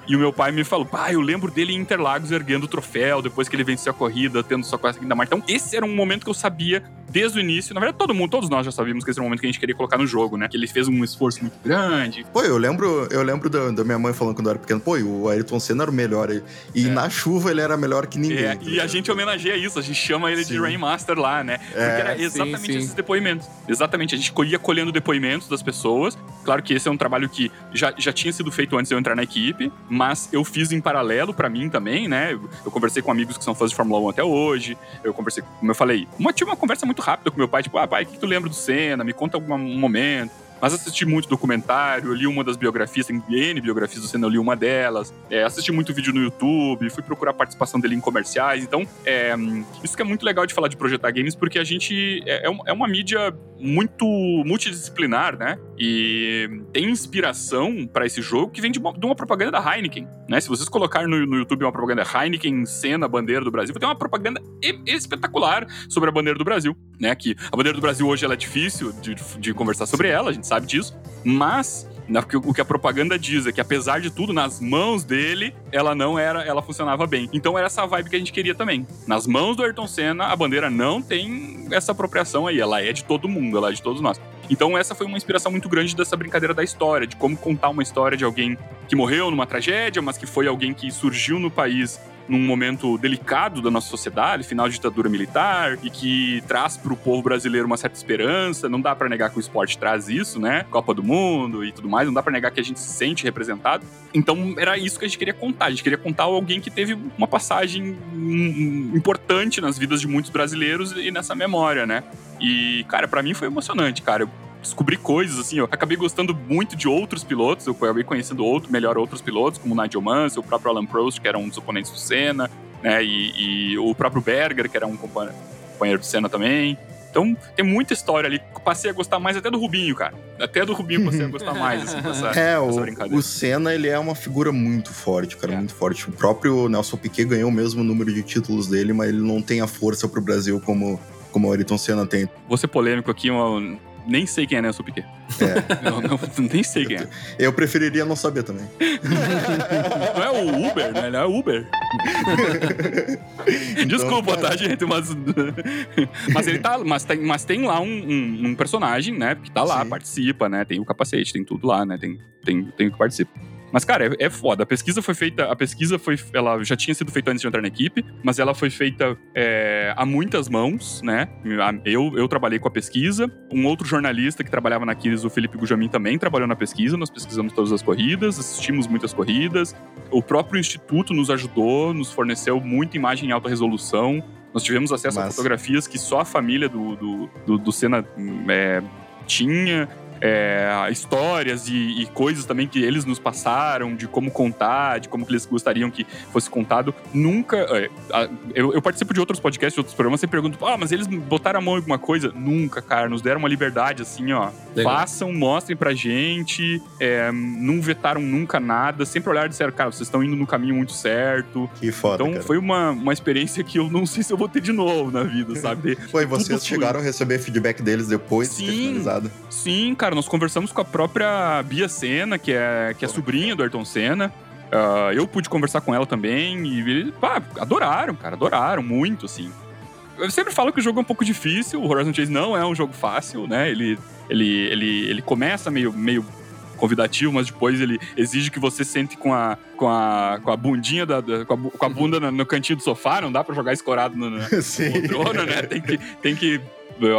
E o meu pai me falou, pai, eu lembro dele em Interlagos erguendo o troféu, depois que ele venceu a corrida, tendo sua quase da marca. Então, esse era um momento que eu sabia desde o início. Na verdade, todo mundo, todos nós já sabíamos que esse era o momento que a gente queria colocar no jogo, né? Que ele fez um esforço muito grande. Pô, eu lembro, eu lembro da, da minha mãe falando quando eu era pequeno, pô, o Ayrton Senna era o melhor. E é. na chuva ele era melhor que ninguém. É, tá e a gente homenageia isso, a gente chama ele sim. de Rainmaster lá, né? Porque é, era exatamente sim, sim. esses depoimentos. Exatamente, a gente ia colhendo depoimentos das pessoas. Claro que esse é um trabalho que já, já tinha sido feito antes de eu entrar na equipe, mas eu fiz em paralelo para mim também, né? Eu conversei com amigos que são fãs de Fórmula 1 até hoje. Eu conversei, como eu falei, uma, tinha uma conversa muito rápida com meu pai, tipo, ah, pai, o que tu lembra do Senna? Me conta algum momento. Mas assisti muito documentário, li uma das biografias, tem N biografias do Senna, eu li uma delas. É, assisti muito vídeo no YouTube, fui procurar a participação dele em comerciais. Então, é, isso que é muito legal de falar de projetar games, porque a gente é, é, é uma mídia muito multidisciplinar, né? E tem inspiração para esse jogo que vem de uma, de uma, propaganda da Heineken, né? Se vocês colocarem no, no YouTube uma propaganda Heineken, cena, bandeira do Brasil, vai ter uma propaganda espetacular sobre a bandeira do Brasil, né? Que a bandeira do Brasil hoje ela é difícil de, de conversar sobre ela, a gente sabe disso. Mas o que a propaganda diz é que, apesar de tudo, nas mãos dele, ela não era, ela funcionava bem. Então era essa vibe que a gente queria também. Nas mãos do Ayrton Senna, a bandeira não tem essa apropriação aí, ela é de todo mundo, ela é de todos nós. Então essa foi uma inspiração muito grande dessa brincadeira da história, de como contar uma história de alguém que morreu numa tragédia, mas que foi alguém que surgiu no país num momento delicado da nossa sociedade, final de ditadura militar, e que traz para o povo brasileiro uma certa esperança. Não dá para negar que o esporte traz isso, né? Copa do Mundo e tudo mais, não dá para negar que a gente se sente representado. Então era isso que a gente queria contar. A gente queria contar alguém que teve uma passagem importante nas vidas de muitos brasileiros e nessa memória, né? E, cara, para mim foi emocionante, cara. Eu descobri coisas, assim, eu acabei gostando muito de outros pilotos, eu acabei conhecendo outro, melhor outros pilotos, como o Nigel Mansell, o próprio Alan Prost, que era um dos oponentes do Senna, né, e, e o próprio Berger, que era um companheiro do Senna também. Então, tem muita história ali. Passei a gostar mais até do Rubinho, cara. Até do Rubinho passei a gostar mais, assim, dessa, *laughs* é, dessa brincadeira. O Senna, ele é uma figura muito forte, cara, é. muito forte. O próprio Nelson Piquet ganhou o mesmo número de títulos dele, mas ele não tem a força pro Brasil como, como o Ayrton Senna tem. Vou ser polêmico aqui, uma, nem sei quem é Nelson Piquet. É. *laughs* Eu não, nem sei quem é. Eu preferiria não saber também. Não é o Uber, né? Ele é Uber. *laughs* *laughs* Desculpa, então, tá, gente? Mas, mas ele tá. Mas tem, mas tem lá um, um, um personagem, né? Que tá lá, Sim. participa, né? Tem o capacete, tem tudo lá, né? Tem, tem, tem o que participa. Mas, cara, é, é, foda. A pesquisa foi feita. A pesquisa foi. Ela já tinha sido feita antes de entrar na equipe, mas ela foi feita é, a muitas mãos, né? Eu, eu trabalhei com a pesquisa. Um outro jornalista que trabalhava na Kiris, o Felipe Gujamin, também trabalhou na pesquisa. Nós pesquisamos todas as corridas, assistimos muitas corridas. O próprio Instituto nos ajudou, nos forneceu muita imagem em alta resolução. Nós tivemos acesso Massa. a fotografias que só a família do, do, do, do Senna é, tinha é, histórias e, e, coisas também que eles nos passaram, de como contar, de como que eles gostariam que fosse contado. Nunca. É, eu, eu, participo de outros podcasts, de outros programas, e pergunto, ah, mas eles botaram a mão em alguma coisa? Nunca, cara. Nos deram uma liberdade assim, ó. Legal. Façam, mostrem pra gente. É, não vetaram nunca nada. Sempre olharam e disseram, cara, vocês estão indo no caminho muito certo. Que foda. Então cara. foi uma, uma experiência que eu não sei se eu vou ter de novo na vida, sabe? *laughs* foi, vocês chegaram a receber feedback deles depois sim, de ter finalizado? Sim, cara cara, nós conversamos com a própria Bia Senna, que é, que é sobrinha do Ayrton Senna. Uh, eu pude conversar com ela também e eles, pá, adoraram, cara, adoraram muito, assim. Eu sempre falo que o jogo é um pouco difícil, o Horizon Chase não é um jogo fácil, né? Ele, ele, ele, ele começa meio, meio convidativo, mas depois ele exige que você sente com a, com a, com a bundinha, da, da com, a, com, a, bunda no, no, cantinho do sofá, não dá pra jogar escorado no, no, *laughs* no trono, né? Tem que, tem que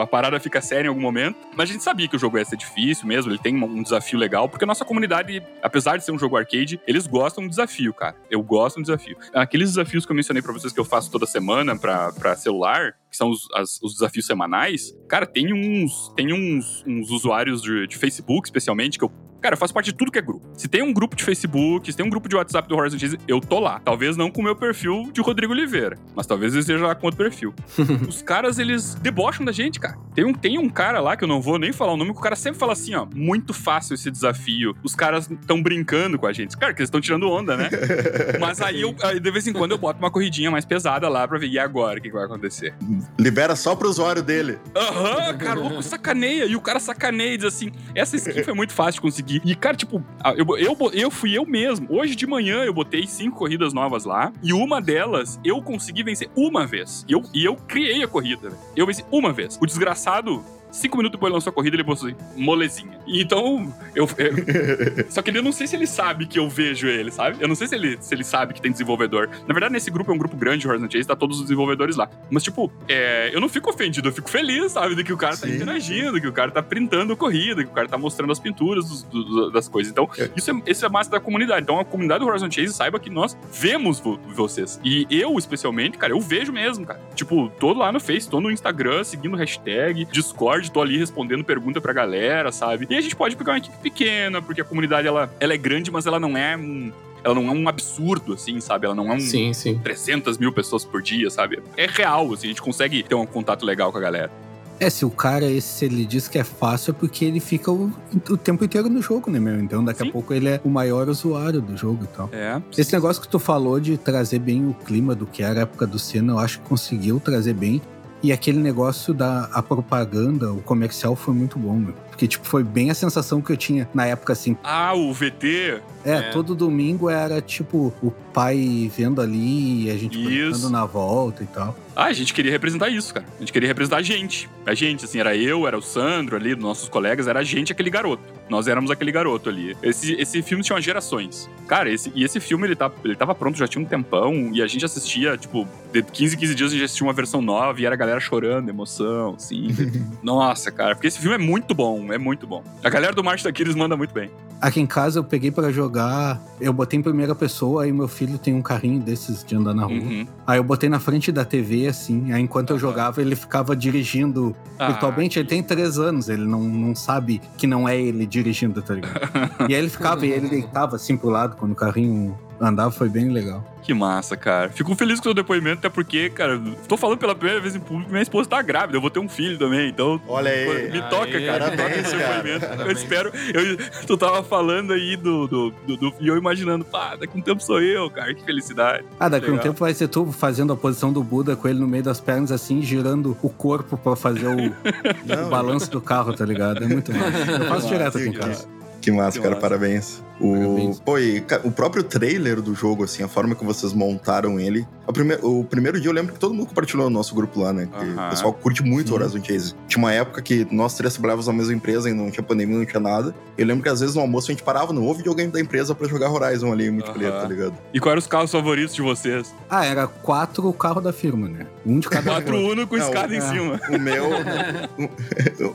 a parada fica séria em algum momento. Mas a gente sabia que o jogo ia ser difícil mesmo, ele tem um desafio legal, porque a nossa comunidade, apesar de ser um jogo arcade, eles gostam do desafio, cara. Eu gosto do desafio. Aqueles desafios que eu mencionei pra vocês que eu faço toda semana pra, pra celular, que são os, as, os desafios semanais, cara, tem uns, tem uns, uns usuários de, de Facebook, especialmente, que eu Cara, eu faço parte de tudo que é grupo. Se tem um grupo de Facebook, se tem um grupo de WhatsApp do Horizon Chase, eu tô lá. Talvez não com o meu perfil de Rodrigo Oliveira, mas talvez eu esteja lá com outro perfil. *laughs* Os caras, eles debocham da gente, cara. Tem um, tem um cara lá, que eu não vou nem falar o nome, que o cara sempre fala assim, ó, muito fácil esse desafio. Os caras estão brincando com a gente. Cara, que eles estão tirando onda, né? *laughs* mas aí, eu, aí, de vez em quando, eu boto uma corridinha mais pesada lá pra ver, e agora, o que, que vai acontecer? Libera só pro usuário dele. Aham, uhum, cara, louco, sacaneia. E o cara sacaneia e diz assim, essa skin *laughs* foi muito fácil de conseguir E, cara, tipo, eu, eu, eu fui eu mesmo. Hoje de manhã eu botei cinco corridas novas lá. E uma delas eu consegui vencer uma vez. E eu, e eu criei a corrida. Eu venci uma vez. O desgraçado Cinco minutos depois lançou a corrida, ele postou assim, molezinha. Então, eu, eu. *laughs* só que ele, eu não sei se ele sabe que eu vejo ele, sabe? Eu não sei se ele, se ele sabe que tem desenvolvedor. Na verdade, nesse grupo é um grupo grande de Horizon Chase, tá todos os desenvolvedores lá. Mas, tipo, é, eu não fico ofendido, eu fico feliz, sabe? De que o cara tá Sim. tá interagindo, que o cara tá printando a corrida, que o cara tá mostrando as pinturas dos, dos, das coisas. Então, é. isso é, isso é massa da comunidade. Então, a comunidade do Horizon Chase saiba que nós vemos vo vocês. E eu, especialmente, cara, eu vejo mesmo, cara. Tipo, tô lá no Face, tô no Instagram, seguindo hashtag, Discord Discord, tô ali respondendo pergunta pra galera, sabe? E a gente pode pegar uma equipe pequena, porque a comunidade ela, ela é grande, mas ela não é um ela não é um absurdo, assim, sabe? Ela não é um sim, sim. 300 mil pessoas por dia, sabe? É real, assim, a gente consegue ter um contato legal com a galera. É, se o cara, esse, ele diz que é fácil, é porque ele fica o, o tempo inteiro no jogo, né, meu? Então, daqui Sim. a pouco ele é o maior usuário do jogo e tal. É. Esse negócio que tu falou de trazer bem o clima do que era a época do Senna, eu acho que conseguiu trazer bem. E aquele negócio da propaganda, o comercial foi muito bom, meu. Porque, tipo, foi bem a sensação que eu tinha na época, assim. Ah, o VT. É, É. todo domingo era, tipo, o pai vendo ali e a gente brincando na volta e tal. Ah, a gente queria representar isso, cara. A gente queria representar a gente. A gente, assim, era eu, era o Sandro ali, nossos colegas, era a gente aquele garoto. Nós éramos aquele garoto ali. Esse, esse filme tinha gerações. Cara, esse, e esse filme, ele, tá, ele tava pronto já tinha um tempão, e a gente assistia, tipo, de 15 em 15 dias a gente assistia uma versão nova, e era a galera chorando, emoção, assim. *laughs* Nossa, cara, porque esse filme é muito bom, é muito bom. A galera do March Daquiles manda muito bem. Aqui em casa eu peguei pra jogar, eu botei em primeira pessoa, aí meu filho tem um carrinho desses de andar na rua. Uhum. Aí eu botei na frente da TV, assim, aí enquanto eu jogava, ele ficava dirigindo Ah, virtualmente. Ele tem três anos, ele não, não sabe que não é ele dirigindo, tá ligado? *laughs* e aí ele ficava e ele deitava assim pro lado quando o carrinho andava, foi bem legal. Que massa, cara. Fico feliz com o seu depoimento, até porque, cara, tô falando pela primeira vez em público, minha esposa tá grávida, eu vou ter um filho também, então. Olha aí. Me toca, Aê, cara. Me toca esse cara. depoimento. Eu espero. Eu, tu tava falando aí do, do, do, do- E eu imaginando, pá, daqui um tempo sou eu, cara. Que felicidade. Ah, daqui a um Legal. tempo vai ser tu fazendo a posição do Buda com ele no meio das pernas, assim, girando o corpo pra fazer o, *laughs* o balanço do carro, tá ligado? É muito massa. Eu faço direto aqui em que, casa. Que massa, Que cara, massa. parabéns. O, Parabéns. pô, e, o próprio trailer do jogo, assim, a forma que vocês montaram ele. A prime- o primeiro dia eu lembro que todo mundo compartilhou no nosso grupo lá, né? Que Aham. O pessoal curte muito Sim. Horizon Chase. Tinha uma época que nós três trabalhávamos na mesma empresa e não tinha pandemia, não tinha nada. Eu lembro que às vezes no almoço a gente parava no videogame da empresa pra jogar Horizon ali, multiplayer, Aham. tá ligado? E quais eram os carros favoritos de vocês? Ah, era quatro o carro da firma, né? Um de cada Quatro. Uno com escada em é. cima. O meu.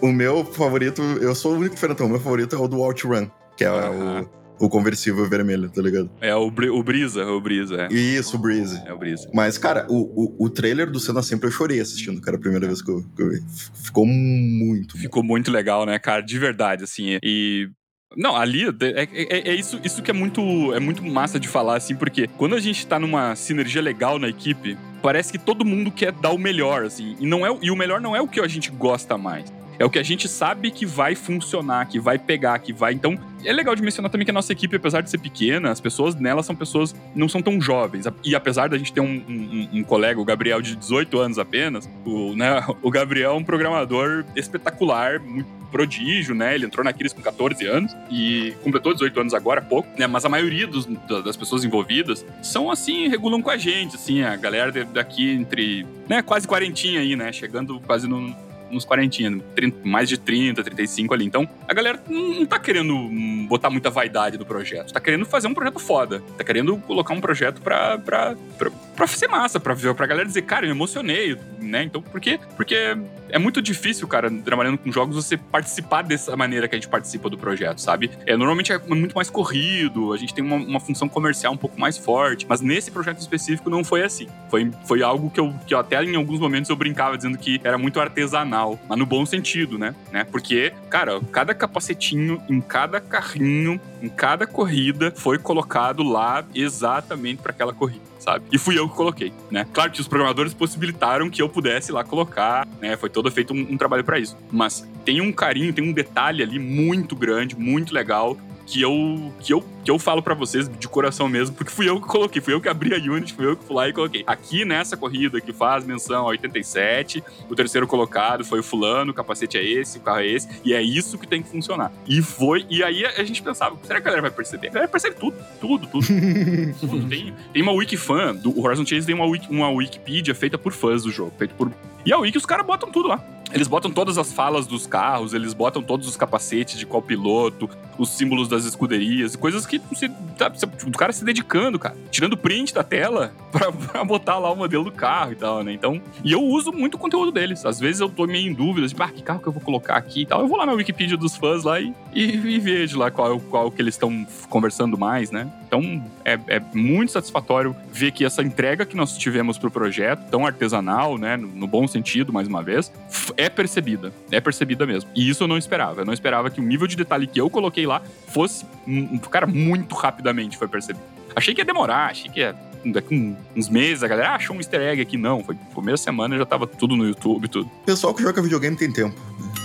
o, o meu favorito, eu sou o único diferentão. O meu favorito é o do OutRun, que é o, o conversível vermelho, tá ligado? É o, Bri- o Brisa, o Brisa, é. Isso, o Breeze. É o Brisa. Mas, cara, o, o, o trailer do Cena Sempre eu chorei assistindo, cara, a primeira vez que eu, que eu vi. Ficou muito bom. Ficou muito legal, né, cara? De verdade, assim. E. Não, ali é, é- é isso, isso que é muito, é muito massa de falar, assim, porque quando a gente tá numa sinergia legal na equipe, parece que todo mundo quer dar o melhor, assim. E, não é, e o melhor não é o que a gente gosta mais. É o que a gente sabe que vai funcionar, que vai pegar, que vai. Então, é legal de mencionar também que a nossa equipe, apesar de ser pequena, as pessoas nela são pessoas não são tão jovens. E apesar da gente ter um, um- um colega, o Gabriel, de 18 anos apenas, o, né, *laughs* o Gabriel é um programador espetacular, muito prodígio, né? Ele entrou na Aquiles com 14 anos e completou 18 anos agora há pouco, né? Mas a maioria dos- da- das pessoas envolvidas são assim, regulam com a gente, assim, a galera daqui entre, né, quase quarentinha aí, né? Chegando quase no, nos 40, 30, mais de 30, 35 ali. Então, a galera não, tá querendo botar muita vaidade no projeto. Tá querendo fazer um projeto foda. Tá querendo colocar um projeto pra, pra, pra, pra ser massa, pra, pra galera dizer, cara, eu me emocionei, né? Então, por quê? Porque é muito difícil, cara, trabalhando com jogos, você participar dessa maneira que a gente participa do projeto, sabe? É, normalmente é muito mais corrido, a gente tem uma, uma função comercial um pouco mais forte, mas nesse projeto específico não foi assim. Foi, foi algo que eu, que eu até em alguns momentos eu brincava dizendo que era muito artesanal, mas no bom sentido, né? né? Porque, cara, cada capacetinho em cada carrinho, em cada corrida foi colocado lá exatamente para aquela corrida. Sabe? E fui eu que coloquei, né? Claro que os programadores possibilitaram que eu pudesse lá colocar, né? Foi todo feito um, um trabalho para isso. Mas tem um carinho, tem um detalhe ali muito grande, muito legal, que eu, que eu, que eu falo pra vocês de coração mesmo, porque fui eu que coloquei, fui eu que abri a Unity, fui eu que fui lá e coloquei. Aqui nessa corrida que faz menção a 87, o terceiro colocado foi o fulano, o capacete é esse, o carro é esse, e é isso que tem que funcionar. E foi, e aí a gente pensava, será que a galera vai perceber? A galera percebe tudo, tudo, tudo. *laughs* tudo. Tem, tem uma wikifan, do Horizon Chase tem uma, wiki, uma Wikipedia feita por fãs do jogo, feito por... E a wiki os caras botam tudo lá. Eles botam todas as falas dos carros, eles botam todos os capacetes de qual piloto, os símbolos das escuderias, coisas que você, você- o cara se dedicando, cara, tirando print da tela *laughs* pra, pra botar lá o modelo do carro e tal, né? Então, e eu uso muito o conteúdo deles. Às vezes eu tô meio em dúvidas, de, ah, que carro que eu vou colocar aqui e tal. Eu vou lá na Wikipedia dos fãs lá e, e, e vejo lá qual, qual que eles estão conversando mais, né? Então, é, é muito satisfatório ver que essa entrega que nós tivemos pro projeto, tão artesanal, né, no, no bom sentido, mais uma vez, é percebida. É percebida mesmo. E isso eu não esperava. Eu não esperava que o nível de detalhe que eu coloquei lá fosse, cara, muito rapidamente foi percebido. Achei que ia demorar, achei que ia. Daqui um- uns meses a galera ah, achou um easter egg aqui. Não, foi primeira semana já tava tudo no YouTube, tudo. O pessoal que joga videogame tem tempo.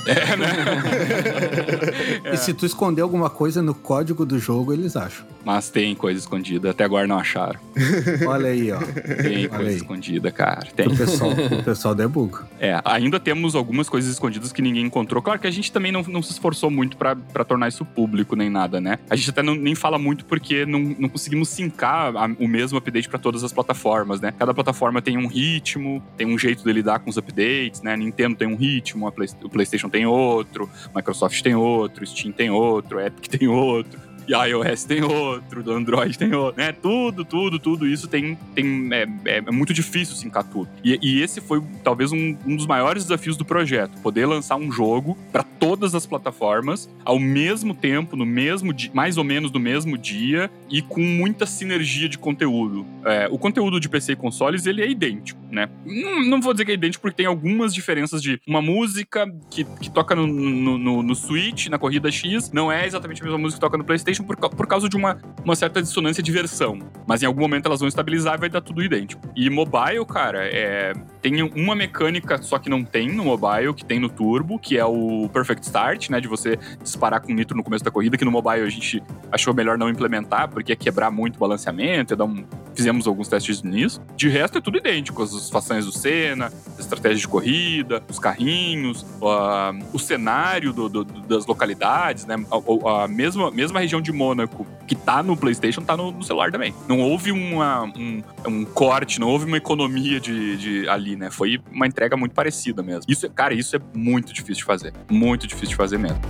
É, né? *laughs* E se tu esconder alguma coisa no código do jogo, eles acham. Mas tem coisa escondida. Até agora não acharam. *laughs* Olha aí, ó. Tem Olha coisa aí. escondida, cara. Tem. O pessoal, o pessoal debug. É, ainda temos algumas coisas escondidas que ninguém encontrou. Claro que a gente também não, não se esforçou muito pra pra tornar isso público nem nada, né? A gente até não, nem fala muito porque não, não conseguimos sincar a- o mesmo update pra todas as plataformas, né? Cada plataforma tem um ritmo, tem um jeito de lidar com os updates, né? Nintendo tem um ritmo, Play- o PlayStation tem outro, Microsoft tem outro, Steam tem outro, Epic *laughs* tem outro. IOS tem outro, do Android tem outro, né? Tudo, tudo, tudo isso tem. tem é, é- é muito difícil sincar tudo. E, e esse foi talvez um, um dos maiores desafios do projeto: poder lançar um jogo para todas as plataformas ao mesmo tempo, no mesmo dia, mais ou menos no mesmo dia e com muita sinergia de conteúdo. É, o conteúdo de PC e consoles ele é idêntico, né? Não, não vou dizer que é idêntico porque tem algumas diferenças de uma música que, que toca no, no, no, no Switch, na corrida X, não é exatamente a mesma música que toca no PlayStation por, por causa de uma, uma certa dissonância de versão. Mas em algum momento elas vão estabilizar e vai dar tudo idêntico. E mobile, cara, é, tem uma mecânica só que não tem no mobile, que tem no Turbo, que é o Perfect Start, né? De você disparar com nitro no começo da corrida, que no mobile a gente achou melhor não implementar, porque ia quebrar muito o balanceamento, ia dar um. Fizemos alguns testes nisso. De resto, é tudo idêntico. As façanhas do Senna, as estratégias de corrida, os carrinhos, ah, o cenário do- do- das localidades, né? A, a mesma, mesma região de Mônaco que tá no PlayStation tá no, no celular também. Não houve uma, um, um corte, não houve uma economia de, de ali, né? Foi uma entrega muito parecida mesmo. Isso, cara, isso é muito difícil de fazer. Muito difícil de fazer mesmo.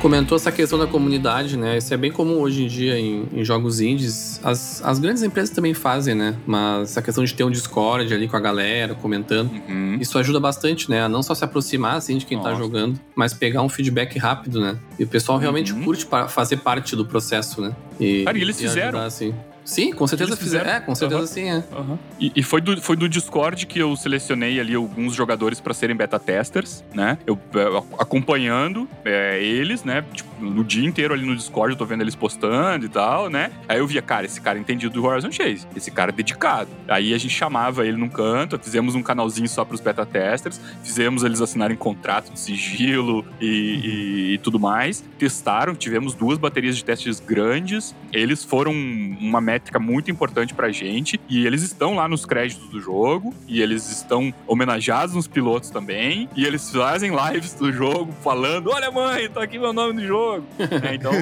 Comentou essa questão da comunidade, né? Isso é bem comum hoje em dia em, em jogos indies. As, as grandes empresas também fazem, né? Mas essa questão de ter um Discord ali com a galera, comentando. Uhum. Isso ajuda bastante, né? A não só se aproximar, assim, de quem tá Nossa. jogando, mas pegar um feedback rápido, né? E o pessoal realmente Uhum. curte fazer parte do processo, né? E, Cara, e eles ajudar, fizeram. assim. Sim, com certeza fizeram. fizeram. É, com certeza Aham. sim, é. Aham. E, e foi, do, foi do Discord que eu selecionei ali alguns jogadores pra serem beta testers, né? Eu é, acompanhando é, eles, né? Tipo, no dia inteiro ali no Discord, eu tô vendo eles postando e tal, né? Aí eu via, cara, esse cara é entendido do Horizon Chase. Esse cara é dedicado. Aí a gente chamava ele num canto, fizemos um canalzinho só pros beta testers, fizemos eles assinarem contrato de sigilo e, e- e tudo mais. Testaram, tivemos duas baterias de testes grandes. Eles foram uma métrica muito importante pra gente. E eles estão lá nos créditos do jogo. E eles estão homenageados nos pilotos também. E eles fazem lives do jogo falando: Olha, mãe, tá aqui meu nome do jogo. *laughs* É, então.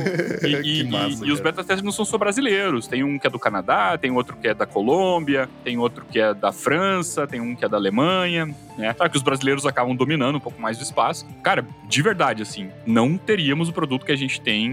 E, e- Que e- massa, e os beta testers não são só brasileiros. Tem um que é do Canadá, tem outro que é da Colômbia, tem outro que é da França, tem um que é da Alemanha. Né? Claro que os brasileiros acabam dominando um pouco mais do espaço. Cara, de verdade, assim, não teríamos o produto que a gente tem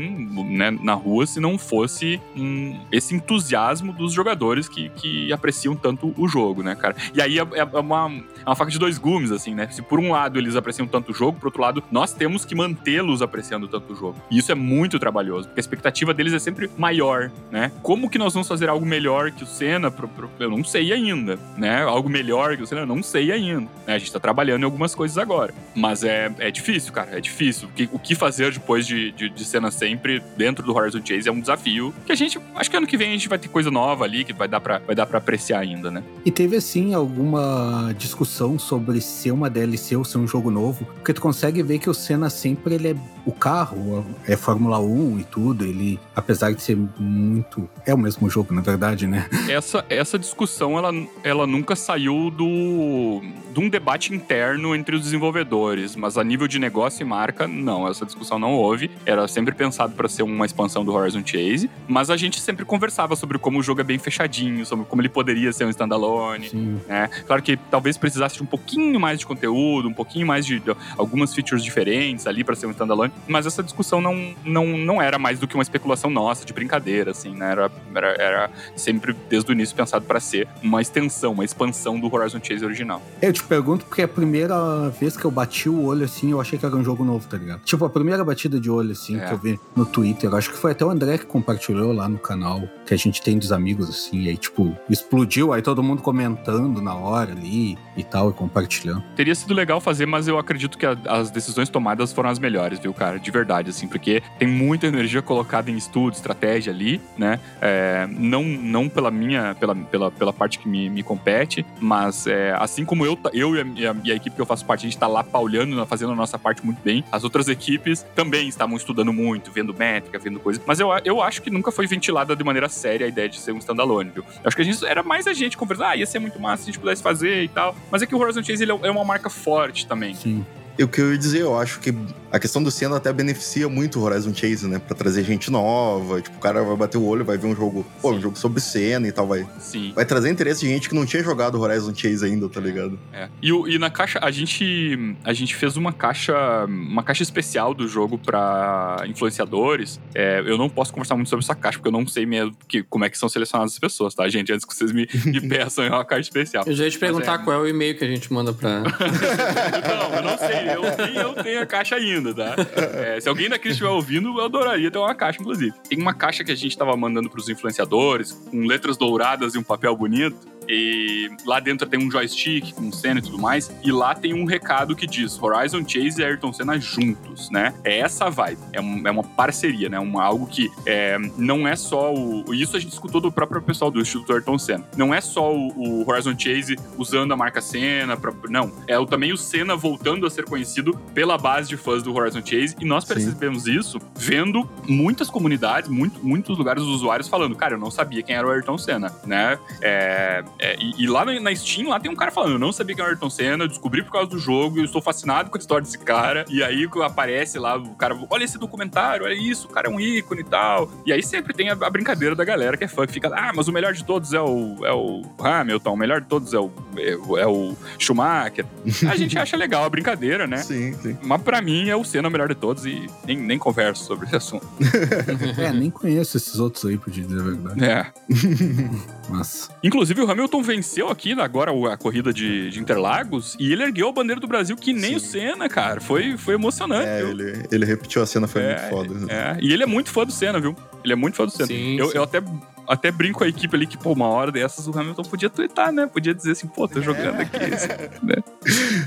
né, na rua se não fosse um- esse entusiasmo dos jogadores que, que apreciam tanto o jogo, né, cara? E aí é, é uma, é uma faca de dois gumes, assim, né? Se por um lado eles apreciam tanto o jogo, por outro lado, nós temos que mantê-los apreciando tanto o jogo. E isso é muito trabalhoso, porque a expectativa deles é sempre maior, né? Como que nós vamos fazer algo melhor que o Senna? Pro- pro- Eu não sei ainda, né? Algo melhor que o Senna? Eu não sei ainda. né? A gente tá trabalhando em algumas coisas agora. Mas é, é difícil, cara, é difícil. O que, o que fazer depois de, de, de Senna sempre dentro do Horizon Chase é um desafio que a gente, acho que ano que vem a gente vai ter coisa nova ali que vai dar pra, vai dar pra apreciar ainda, né? E teve, assim, alguma discussão sobre ser uma DLC ou ser um jogo novo? Porque tu consegue ver que o Senna sempre, ele é o carro, é Fórmula 1 e tudo, ele, apesar de ser muito... É o mesmo jogo, na verdade, né? essa, essa discussão ela, ela nunca saiu do de um debate interno entre os desenvolvedores, mas a nível de negócio e marca, não, essa discussão não houve. Era sempre pensado para ser uma expansão do Horizon Chase, mas a gente sempre conversava sobre como o jogo é bem fechadinho, sobre como ele poderia ser um standalone. Sim. né? Claro que talvez precisasse de um pouquinho mais de conteúdo, um pouquinho mais de, de algumas features diferentes ali para ser um standalone, mas essa discussão não, não, não era mais do que uma especulação nossa, de brincadeira, assim, né? Era, era, era sempre, desde o início, pensado para ser uma extensão, uma expansão do Horizon Chase original. Eu te pergunto porque a primeira vez que eu bati o olho assim, eu achei que era um jogo novo, tá ligado? Tipo, a primeira batida de olho assim É. que eu vi no Twitter, acho que foi até o André que compartilhou lá no canal que a gente gente tem dos amigos, assim, aí, tipo, explodiu, aí todo mundo comentando na hora ali e tal, e compartilhando. Teria sido legal fazer, mas eu acredito que a, as decisões tomadas foram as melhores, viu, cara? De verdade, assim, porque tem muita energia colocada em estudo, estratégia ali, né? É, não, não pela minha, pela, pela, pela parte que me, me compete, mas é, assim como eu, eu e a, e a, equipe que eu faço parte, a gente tá lá paulhando, fazendo a nossa parte muito bem, as outras equipes também estavam estudando muito, vendo métrica, vendo coisas, mas eu, eu acho que nunca foi ventilada de maneira séria a ideia de ser um standalone, viu? Eu acho que a gente era mais a gente conversar, ah, ia ser muito massa se a gente pudesse fazer e tal. Mas é que o Horizon Chase ele é, é uma marca forte também. Sim. O que eu ia dizer, eu acho que a questão do Senna até beneficia muito o Horizon Chase, né? Pra trazer gente nova. Tipo, o cara vai bater o olho, vai ver um jogo, pô, um jogo sobre Senna e tal, vai. Sim. Vai trazer interesse de gente que não tinha jogado Horizon Chase ainda, tá ligado? É. E, e na caixa, a gente, a gente fez uma caixa, uma caixa especial do jogo pra influenciadores. É, eu não posso conversar muito sobre essa caixa, porque eu não sei mesmo que, como é que são selecionadas as pessoas, tá, gente? Antes que vocês me, me *laughs* peçam, é uma caixa especial. Eu já ia te perguntar é... qual é o e-mail que a gente manda pra. *laughs* não, eu não sei. Eu *laughs* nem eu tenho a caixa ainda, tá? É, se alguém daqui estiver ouvindo, eu adoraria ter uma caixa, inclusive. Tem uma caixa que a gente tava mandando pros influenciadores, com letras douradas e um papel bonito. E lá dentro tem um joystick com cena e tudo mais. E lá tem um recado que diz Horizon Chase e Ayrton Senna juntos, né? É essa vibe. É, um, é uma parceria, né? Um, algo que é, não é só o. Isso a gente escutou do próprio pessoal do Instituto Ayrton Senna. Não é só o, o Horizon Chase usando a marca Senna. Pra, não. É o, também o Senna voltando a ser conhecido pela base de fãs do Horizon Chase. E nós percebemos Sim. isso vendo muitas comunidades, muito, muitos lugares dos usuários falando: cara, eu não sabia quem era o Ayrton Senna, né? É, é, e, e, lá na Steam, lá tem um cara falando, eu não sabia quem era o Ayrton Senna, eu descobri por causa do jogo, eu estou fascinado com a história desse cara. E aí aparece lá o cara, olha esse documentário, olha isso, o cara é um ícone e tal. E aí sempre tem a, a brincadeira da galera que é fã, que fica, ah, mas o melhor de todos é o, é o Hamilton, o melhor de todos é o, é, é o Schumacher. A gente acha legal a brincadeira, né? *laughs* Sim, sim. Mas pra mim é o Senna o melhor de todos e nem, nem converso sobre esse assunto. *laughs* é, nem conheço esses outros aí, pra dizer a verdade. É. *laughs* Mas. Inclusive, o Hamilton venceu aqui agora a corrida de, de, Interlagos e ele ergueu a bandeira do Brasil que nem Sim. o Senna, cara. Foi, foi emocionante. É, ele, ele repetiu a cena, foi é, muito foda. É, e ele é muito fã do Senna, viu? Ele é muito fã do Senna. Sim, eu, sim. eu até até brinco com a equipe ali que, pô, uma hora dessas o Hamilton podia twittar, né? Podia dizer assim, pô, tô jogando aqui. *laughs* né?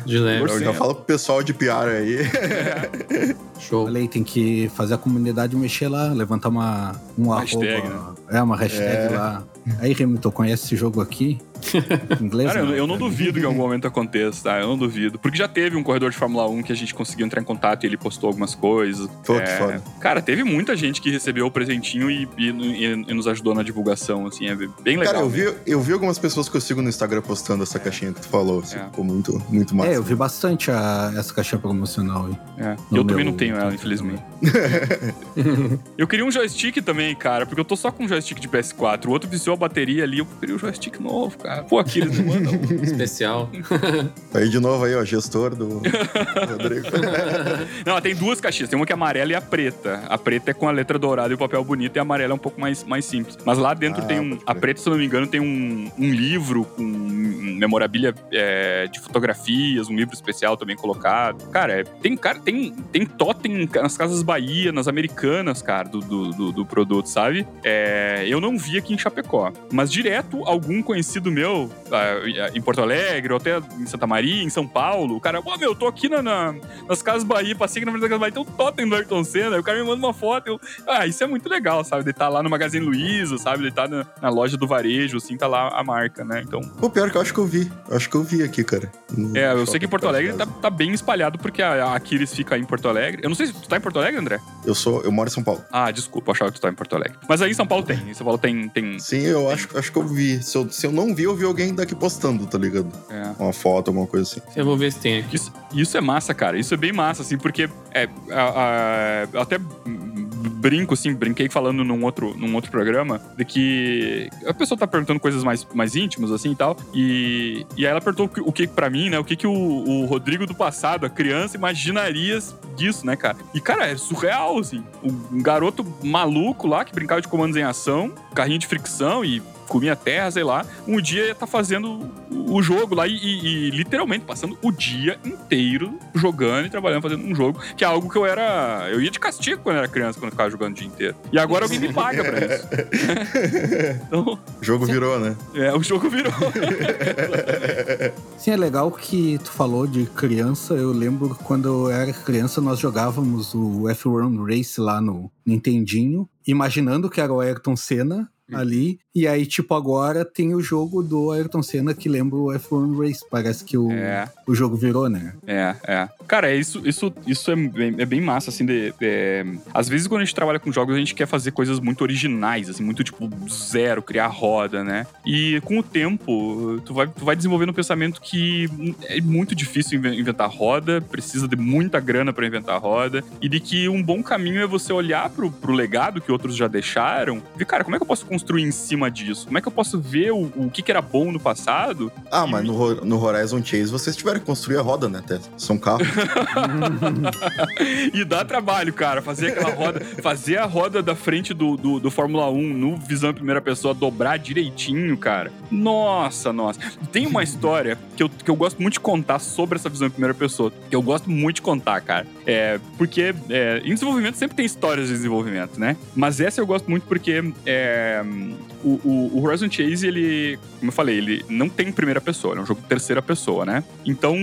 De. Eu já falo pro pessoal de PR aí. É. *laughs* Show. Falei, tem que fazer a comunidade mexer lá, levantar uma, um hashtag, arroba. Né? É, uma hashtag é. lá. Aí, Hamilton, conhece esse jogo aqui? *laughs* Inglês? Cara, eu, eu, não duvido que em algum momento aconteça, tá? Eu não duvido. Porque já teve um corredor de Fórmula 1 que a gente conseguiu entrar em contato e ele postou algumas coisas. Pô, é... foda. Cara, teve muita gente que recebeu o presentinho e, e, e, e, nos ajudou na divulgação, assim, é bem legal. Cara, eu vi, eu vi algumas pessoas que eu sigo no Instagram postando essa é. caixinha que tu falou, assim, é. ficou muito, muito massa. É, eu vi bastante a, essa caixinha promocional aí. É. Eu também não tenho ela, infelizmente. *laughs* eu queria um joystick também, cara, porque eu tô só com um joystick de PS4. O outro viciou a bateria ali, eu queria um joystick novo, cara. Pô, aqui eles não mandam. *laughs* Especial. Aí de novo aí, ó, gestor do Rodrigo. *laughs* não, tem duas caixinhas. Tem uma que é amarela e a preta. A preta é com a letra dourada e o papel bonito, e a amarela é um pouco mais, mais simples. Mas lá dentro ah, tem um. A preta, se eu não me engano, tem um, um livro com memorabilia é, de fotografias, um livro especial também colocado. Cara, é, tem, cara, tem, tem totem nas Casas Bahia, nas Americanas, cara, do, do, do, do produto, sabe? É, eu não vi aqui em Chapecó. Mas direto, algum conhecido meu, ah, em Porto Alegre, ou até em Santa Maria, em São Paulo, o cara, pô, meu, eu tô aqui na, na, nas Casas Bahia, passei aqui na frente da Casa Bahia, tem um totem do Ayrton Senna, aí o cara me manda uma foto, eu, ah, isso é muito legal, sabe? De estar tá lá no Magazine Luiza, sabe? De estar tá na, na, loja do varejo, assim, tá lá a marca, né? Então... O pior que eu acho que eu vi, acho que eu vi aqui, cara. É, eu sei que em Porto Alegre tá, tá, bem espalhado, porque a, a Aquiles fica aí em Porto Alegre. Eu não sei se tu tá em Porto Alegre, André? Eu sou, eu moro em São Paulo. Ah, desculpa, eu achava que tu tá em Porto Alegre. Mas aí em São Paulo tem, em São Paulo tem... tem Sim, eu tem. Acho, acho que eu vi. Se eu, se eu não vi, eu vi alguém daqui postando, tá ligado? É. Uma foto, alguma coisa assim. Eu vou ver se tem aqui. Isso, isso é massa, cara. Isso é bem massa, assim, porque é, a, a, até brinco, assim, brinquei falando num outro, num outro programa, de que a pessoa tá perguntando coisas mais, mais íntimas, assim, e tal, e, e aí ela perguntou o que, para mim, né, o que que o, o Rodrigo do passado, a criança, imaginaria disso, né, cara? E, cara, é surreal, assim. Um garoto maluco lá, que brincava de comandos em ação, carrinho de fricção e comia terra, sei lá. Um dia ia tá fazendo o jogo lá e, e, e, literalmente passando o dia inteiro jogando e trabalhando, fazendo um jogo, que é algo que eu era. Eu ia de castigo quando era criança, quando eu ficava jogando o dia inteiro. E agora alguém me paga pra isso. *laughs* então, o jogo virou, né? É, o jogo virou. Sim, é legal que tu falou de criança. Eu lembro quando eu era criança, nós jogávamos o F1 Race lá no Nintendinho, imaginando que era o Ayrton Senna, ali. E aí, tipo, agora tem o jogo do Ayrton Senna que lembra o F1 Race. Parece que o, é. o jogo virou, né? É, é. Cara, é isso, isso, isso é, bem, é bem massa, assim. De, de, às vezes, quando a gente trabalha com jogos, a gente quer fazer coisas muito originais, assim, muito tipo zero, criar roda, né? E com o tempo, tu vai, tu vai desenvolvendo um pensamento que é muito difícil inventar roda, precisa de muita grana para inventar roda, e de que um bom caminho é você olhar pro, pro legado que outros já deixaram e ver, cara, como é que eu posso construir em cima disso? Como é que eu posso ver o, o que, que era bom no passado? Ah, mas no, no Horizon Chase vocês tiveram que construir a roda, né, Tess? São carros. *laughs* e dá trabalho, cara, fazer aquela roda, fazer a roda da frente do, do, do Fórmula 1 no visão em primeira pessoa, dobrar direitinho, cara. Nossa, nossa. Tem uma *laughs* história que eu, que eu gosto muito de contar sobre essa visão em primeira pessoa, que eu gosto muito de contar, cara. É, porque é, em desenvolvimento sempre tem histórias de desenvolvimento, né? Mas essa eu gosto muito porque é, o, o, Horizon Chase, ele, como eu falei, ele não tem primeira pessoa, é um jogo terceira pessoa, né? Então,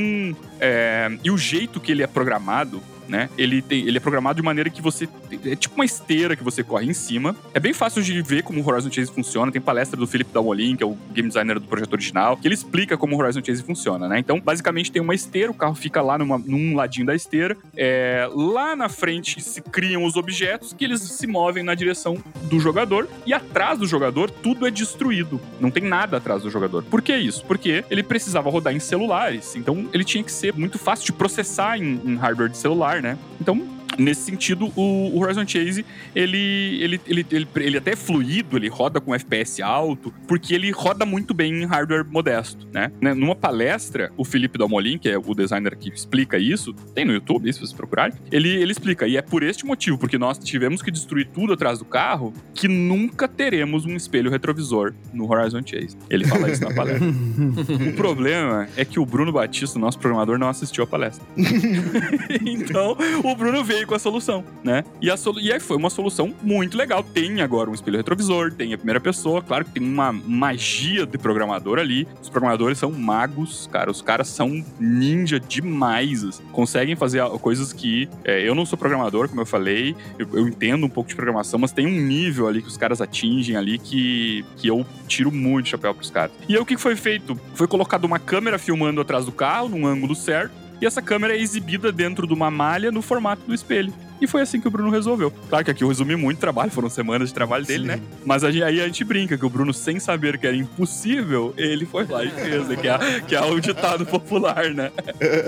é, e o jeito que ele é programado, né? Ele, tem, ele é programado de maneira que você. É tipo uma esteira que você corre em cima. É bem fácil de ver como o Horizon Chase funciona. Tem palestra do Philip Dalmolin, que é o game designer do projeto original, que ele explica como o Horizon Chase funciona, né? Então, basicamente, tem uma esteira, o carro fica lá numa, num ladinho da esteira. É, lá na frente se criam os objetos que eles se movem na direção do jogador. E atrás do jogador, tudo é destruído. Não tem nada atrás do jogador. Por que isso? Porque ele precisava rodar em celulares. Então, ele tinha que ser muito fácil de processar em, em hardware de celular, né? Então, nesse sentido, o, Horizon Chase, ele, ele, ele, ele, ele até é fluido, ele roda com FPS alto, porque ele roda muito bem em hardware modesto, né? né? Numa palestra, o Felipe Dalmolin, que é o designer que explica isso, tem no YouTube, se vocês procurarem, ele, ele explica, e é por este motivo, porque nós tivemos que destruir tudo atrás do carro, que nunca teremos um espelho retrovisor no Horizon Chase. Ele fala isso na palestra. *laughs* o problema é que o Bruno Batista, nosso programador, não assistiu a palestra. *laughs* *laughs* então, o Bruno veio veio com a solução, né? E, a solu e aí foi uma solução muito legal. Tem agora um espelho retrovisor, tem a primeira pessoa, claro que tem uma magia de programador ali. Os programadores são magos, cara. Os caras são ninja demais. Assim. Conseguem fazer coisas que. É, eu não sou programador, como eu falei, eu, eu, entendo um pouco de programação, mas tem um nível ali que os caras atingem ali que, que eu tiro muito chapéu pros caras. E aí o que foi feito? Foi colocado uma câmera filmando atrás do carro, num ângulo certo e essa câmera é exibida dentro de uma malha no formato do espelho. E foi assim que o Bruno resolveu. Claro que aqui eu resumi muito trabalho, foram semanas de trabalho dele, né? Sim. né? Mas aí a gente brinca que o Bruno, sem saber que era impossível, ele foi lá e fez, né? que, é, que é o ditado popular, né?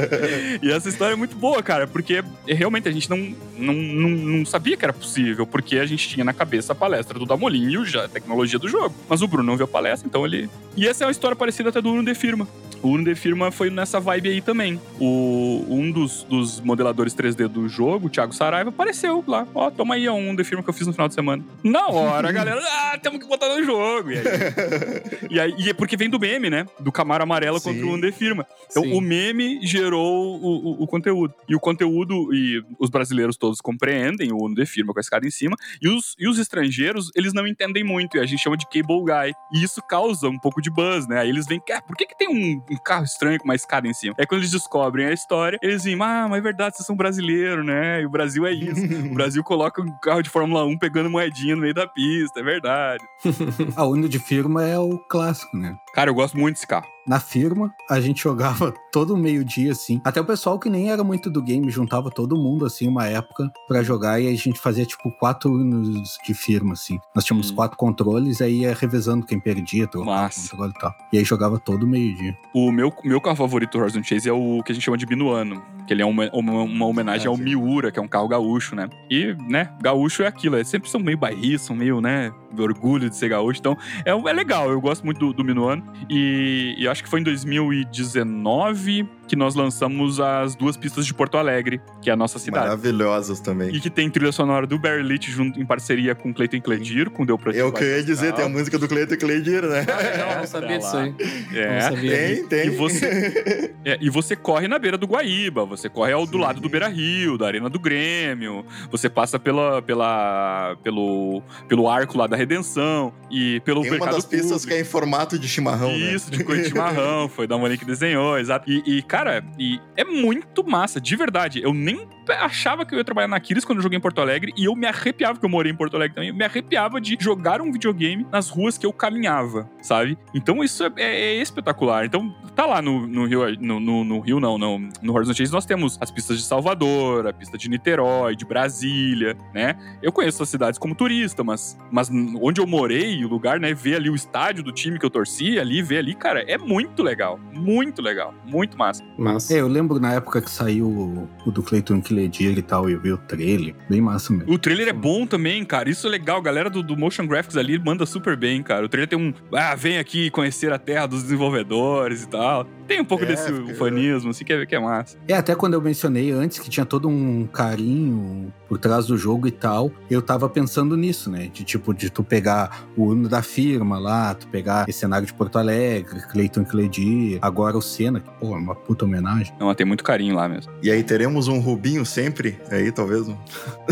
*laughs* e essa história é muito boa, cara, porque realmente a gente não, não, não, não, sabia que era possível, porque a gente tinha na cabeça a palestra do Damolin e a tecnologia do jogo. Mas o Bruno não viu a palestra, então ele. E essa é uma história parecida até do Uno de Firma. O Uno de Firma foi nessa vibe aí também. O, um dos, dos modeladores 3D do jogo, o Thiago Saraiva, apareceu lá. Ó, toma aí um defirma que eu fiz no final de semana. Na hora, a *laughs* galera, ah, temos que botar no jogo. E aí, *laughs* e aí e é porque vem do meme, né? Do Camaro Amarelo Sim. contra o Undefirma. Então Sim. o meme gerou o, o, o, conteúdo. E o conteúdo, e os brasileiros todos compreendem o Undefirma com a escada em cima. E os, e os estrangeiros, eles não entendem muito. E a gente chama de cable guy. E isso causa um pouco de buzz, né? Aí eles vêm, ah, por que, que tem um, um carro estranho com uma escada em cima? Aí quando eles descobrem a história, eles vêm, ah, mas é verdade, vocês são brasileiros, né? E o Brasil é isso. *laughs* o Brasil coloca um carro de Fórmula 1 pegando moedinha no meio da pista, é verdade. *laughs* a Uno de firma é o clássico, né? Cara, eu gosto muito desse carro na firma. A gente *laughs* jogava todo meio-dia, assim. Até o pessoal que nem era muito do game juntava todo mundo, assim, uma época para jogar e a gente fazia, tipo, quatro anos de firma, assim. Nós tínhamos hum. quatro controles, aí ia revezando quem perdia, trocava o controle e tal. E aí jogava todo meio-dia. O meu, meu carro favorito do Horizon Chase é o que a gente chama de Binuano, que ele é uma, uma, uma homenagem é, ao Miura, que é um carro gaúcho, né? E, né, gaúcho é aquilo, é, sempre são meio bairristas, meio, né, orgulho de ser gaúcho. Então, é, é legal, eu gosto muito do, do Minuano. E, e acho que foi em 2019 que nós lançamos as duas pistas de Porto Alegre, que é a nossa cidade. Maravilhosas também. E que tem trilha sonora do Barry Leach junto em parceria com Cleiton Cledir, com Deu Pra É o que eu ia dizer, tem a música do Cleiton Cleidir, né? Eu não sabia Tá disso aí. É. Não sabia. Tem, tem. E você, é, e você corre na beira do Guaíba, você corre ao do lado do Beira Rio, da Arena do Grêmio, você passa pela, pela, pelo, pelo arco lá da Redenção e pelo Tem uma mercado das pistas público. que é em formato de chimarrão, né? Isso, de coisa de chimarrão, *laughs* foi da Monique que desenhou, exato. E, e, cara, e é muito massa, de verdade. Eu nem achava que eu ia trabalhar na Aquiles quando eu joguei em Porto Alegre e eu me arrepiava, porque eu morei em Porto Alegre também, eu me arrepiava de jogar um videogame nas ruas que eu caminhava, sabe? Então isso é, é- é espetacular. Então tá lá no, no Rio, no, no- no Rio não, no, no Horizon Chase nós temos as pistas de Salvador, a pista de Niterói, de Brasília, né? Eu conheço as cidades como turista, mas, mas onde eu morei, o lugar, né, ver ali o estádio do time que eu torci, ali, ver ali, cara, é muito legal. Muito legal. Muito massa. Mas. É, eu lembro na época que saiu o, o do Clayton Kiledir e tal, e eu vi o trailer. Bem massa mesmo. O trailer é bom também, cara. Isso é legal. A galera do, do Motion Graphics ali manda super bem, cara. O trailer tem um. Ah, vem aqui conhecer a terra dos desenvolvedores e tal. Tem um pouco É, desse ufanismo, assim, que é, que é massa. É, até quando eu mencionei antes que tinha todo um carinho por trás do jogo e tal, eu tava pensando nisso, né? De tipo, de tu pegar o hino da firma lá, tu pegar esse cenário de Porto Alegre, Clayton Cledir, agora o Senna, que, pô, é uma puta homenagem. Não, tem muito carinho lá mesmo. E aí teremos um Rubinho sempre, aí talvez. um-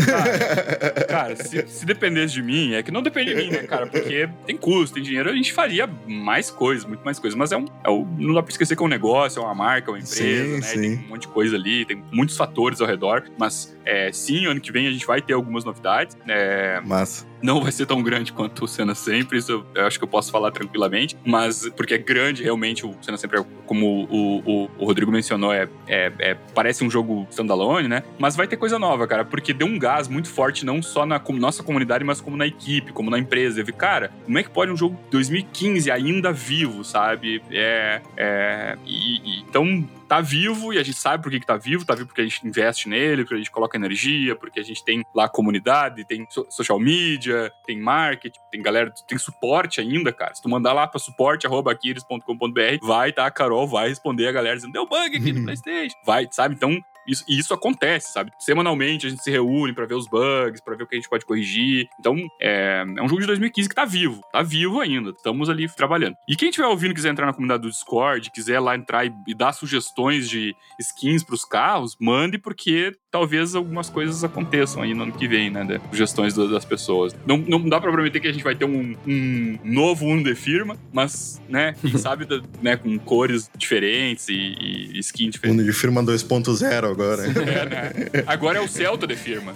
Cara, *laughs* cara, se, se dependesse de mim, é que não depende de mim, né, cara? Porque tem custo, tem dinheiro, a gente faria mais coisas, muito mais coisas. Mas é um. É o, não dá pra esquecer que é um negócio, é uma marca, é uma empresa, Sim, né? sim. Tem um monte de coisa ali, tem muitos fatores ao redor. Mas é, sim, ano que vem a gente vai ter algumas novidades. É, Massa. não vai ser tão grande quanto o Senna sempre, isso eu, eu acho que eu posso falar tranquilamente, mas porque é grande realmente, o Senna sempre, é, como o, o, o Rodrigo mencionou, é, é, é- parece um jogo standalone, né? Mas vai ter coisa nova, cara, porque deu um gás muito forte, não só na com- nossa comunidade, mas como na equipe, como na empresa. Eu vi, cara, como é que pode um jogo de 2015 ainda vivo, sabe? É. é e- e- então. Tá vivo e a gente sabe por que, que tá vivo, tá vivo porque a gente investe nele, porque a gente coloca energia, porque a gente tem lá comunidade, tem so- social media, tem marketing, tem galera, tem suporte ainda, cara. Se tu mandar lá pra suporte.aquiles.com.br, vai, tá? A Carol vai responder a galera dizendo, deu bug aqui no *laughs* PlayStation. Vai, sabe? Então, isso, e isso acontece, sabe? Semanalmente a gente se reúne pra ver os bugs, pra ver o que a gente pode corrigir. Então, é, é um jogo de 2015 que tá vivo. Tá vivo ainda. Estamos ali trabalhando. E quem estiver ouvindo quiser entrar na comunidade do Discord, quiser lá entrar e, e dar sugestões de skins pros carros, mande, porque talvez algumas coisas aconteçam aí no ano que vem, né? Sugestões da- das pessoas. Não, não dá pra prometer que a gente vai ter um, um novo Uno de firma, mas, né, quem *laughs* sabe, da- né, com cores diferentes e, e skin diferente. Mundo de firma 2.0 agora. *laughs* É, né? Agora é o Celta de firma.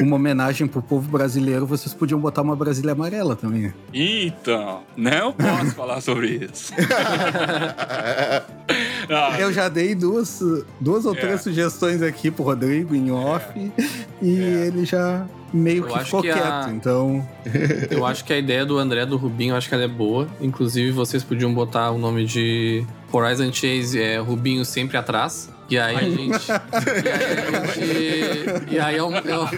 Uma homenagem pro povo brasileiro, vocês podiam botar uma Brasília amarela também. Então, não posso falar sobre isso. *laughs* Ah, *laughs* Eu já dei duas, duas ou É. três sugestões aqui pro Rodrigo em off e ele já meio Eu que acho ficou que a- quieto. Então, *laughs* Eu acho que a ideia do André do Rubinho, eu acho que ela é boa. Inclusive, vocês podiam botar o nome de Horizon Chase é Rubinho sempre atrás. E aí a gente. e aí a gente. E aí é, um- é o-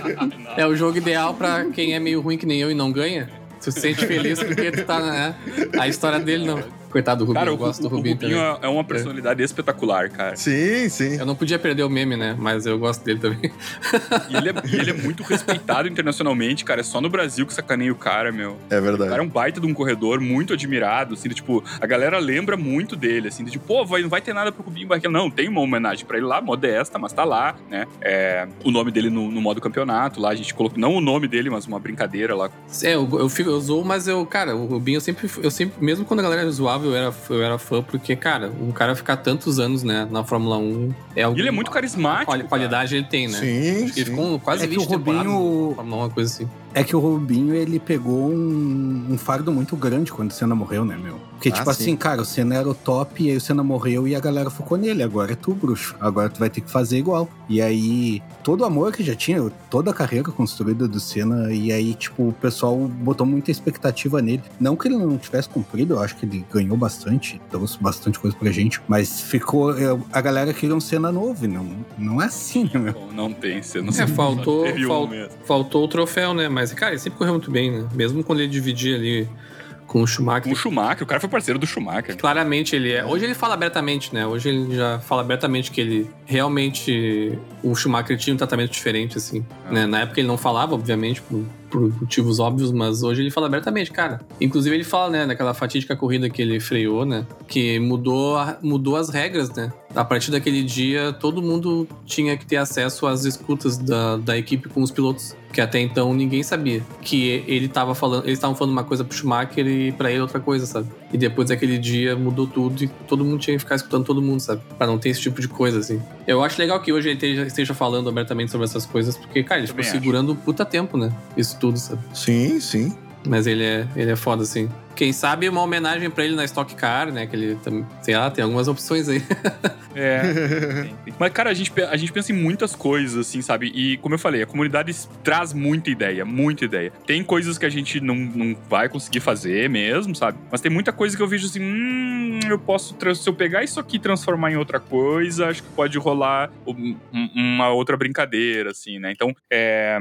é o jogo ideal pra quem é meio ruim que nem eu e não ganha. Tu se sente feliz porque tu tá, né? A história dele não. Coitado do Rubinho, cara, o, eu gosto do o- o Rubinho Rubinho também. é é uma personalidade espetacular, cara. sim, sim. Eu não podia perder o meme, né? Mas eu gosto dele também. E ele, é, ele é muito respeitado internacionalmente, cara. É só no Brasil que sacaneia o cara, meu. É O cara verdade. é um baita de um corredor, muito admirado, assim, de, tipo, a galera lembra muito dele, assim, de tipo, pô, vai, não vai ter nada pro Rubinho Barrichello. Não, tem uma homenagem pra ele lá, modesta, mas tá lá, né? É, o nome dele no, no modo campeonato lá, a gente colocou, não o nome dele, mas uma brincadeira lá. É, eu, eu, fico, eu zoo, mas eu, cara, o Rubinho eu sempre, eu sempre, mesmo quando a galera zoava, eu era, eu era fã, porque, cara, um cara ficar tantos anos, né, na Fórmula 1 é algo. E ele é muito carismático. Quali- qualidade ele tem, né? Sim, Acho que ele sim. ficou quase É que 20 o Rubinho- Fórmula 1, uma coisa assim. É que o Rubinho ele pegou um, um fardo muito grande quando o Senna morreu, né, meu? Porque, Ah, tipo sim. assim, cara, o Senna era o top e aí o Senna morreu e a galera focou nele. Agora é tu, bruxo. Agora tu vai ter que fazer igual. E aí, todo o amor que já tinha, toda a carreira construída do Senna, e aí, tipo, o pessoal botou muita expectativa nele. Não que ele não tivesse cumprido, eu acho que ele ganhou bastante, trouxe bastante coisa pra gente, mas ficou. A galera queria um Senna novo, e não, não é assim, né, meu? Não tem, você não É, sabe, faltou, um fal- mesmo. faltou o troféu, né? Mas, cara, ele sempre correu muito bem, né? Mesmo quando ele dividia ali Com o Schumacher. Com o Schumacher, o cara foi parceiro do Schumacher. Claramente ele é. Hoje ele fala abertamente, né? Hoje ele já fala abertamente que ele realmente. O Schumacher tinha um tratamento diferente, assim. Ah. Né? Na época ele não falava, obviamente, por, por motivos óbvios, mas hoje ele fala abertamente, cara. Inclusive ele fala, né, naquela fatídica corrida que ele freou, né? Que mudou, mudou as regras, né? A partir daquele dia, todo mundo tinha que ter acesso às escutas da, da equipe com os pilotos. Que até então ninguém sabia. Que ele tava falando. Eles estavam falando uma coisa pro Schumacher e pra ele outra coisa, sabe? E depois daquele dia mudou tudo e todo mundo tinha que ficar escutando todo mundo, sabe? Pra não ter esse tipo de coisa, assim. Eu acho legal que hoje ele esteja, esteja falando abertamente sobre essas coisas, porque, cara, ele ficou segurando um puta tempo, né? Isso tudo, sabe? Sim, sim. Mas ele é, ele é foda, assim. Quem sabe uma homenagem pra ele na Stock Car, né? Que ele também. Sei lá, tem algumas opções aí. *laughs* É. *laughs* Mas, cara, a gente, a gente pensa em muitas coisas, assim, sabe? E, como eu falei, a comunidade traz muita ideia, muita ideia. Tem coisas que a gente não, não vai conseguir fazer mesmo, sabe? Mas tem muita coisa que eu vejo assim, hum, eu posso, se eu pegar isso aqui e transformar em outra coisa, acho que pode rolar um- um- uma outra brincadeira, assim, né? Então, é,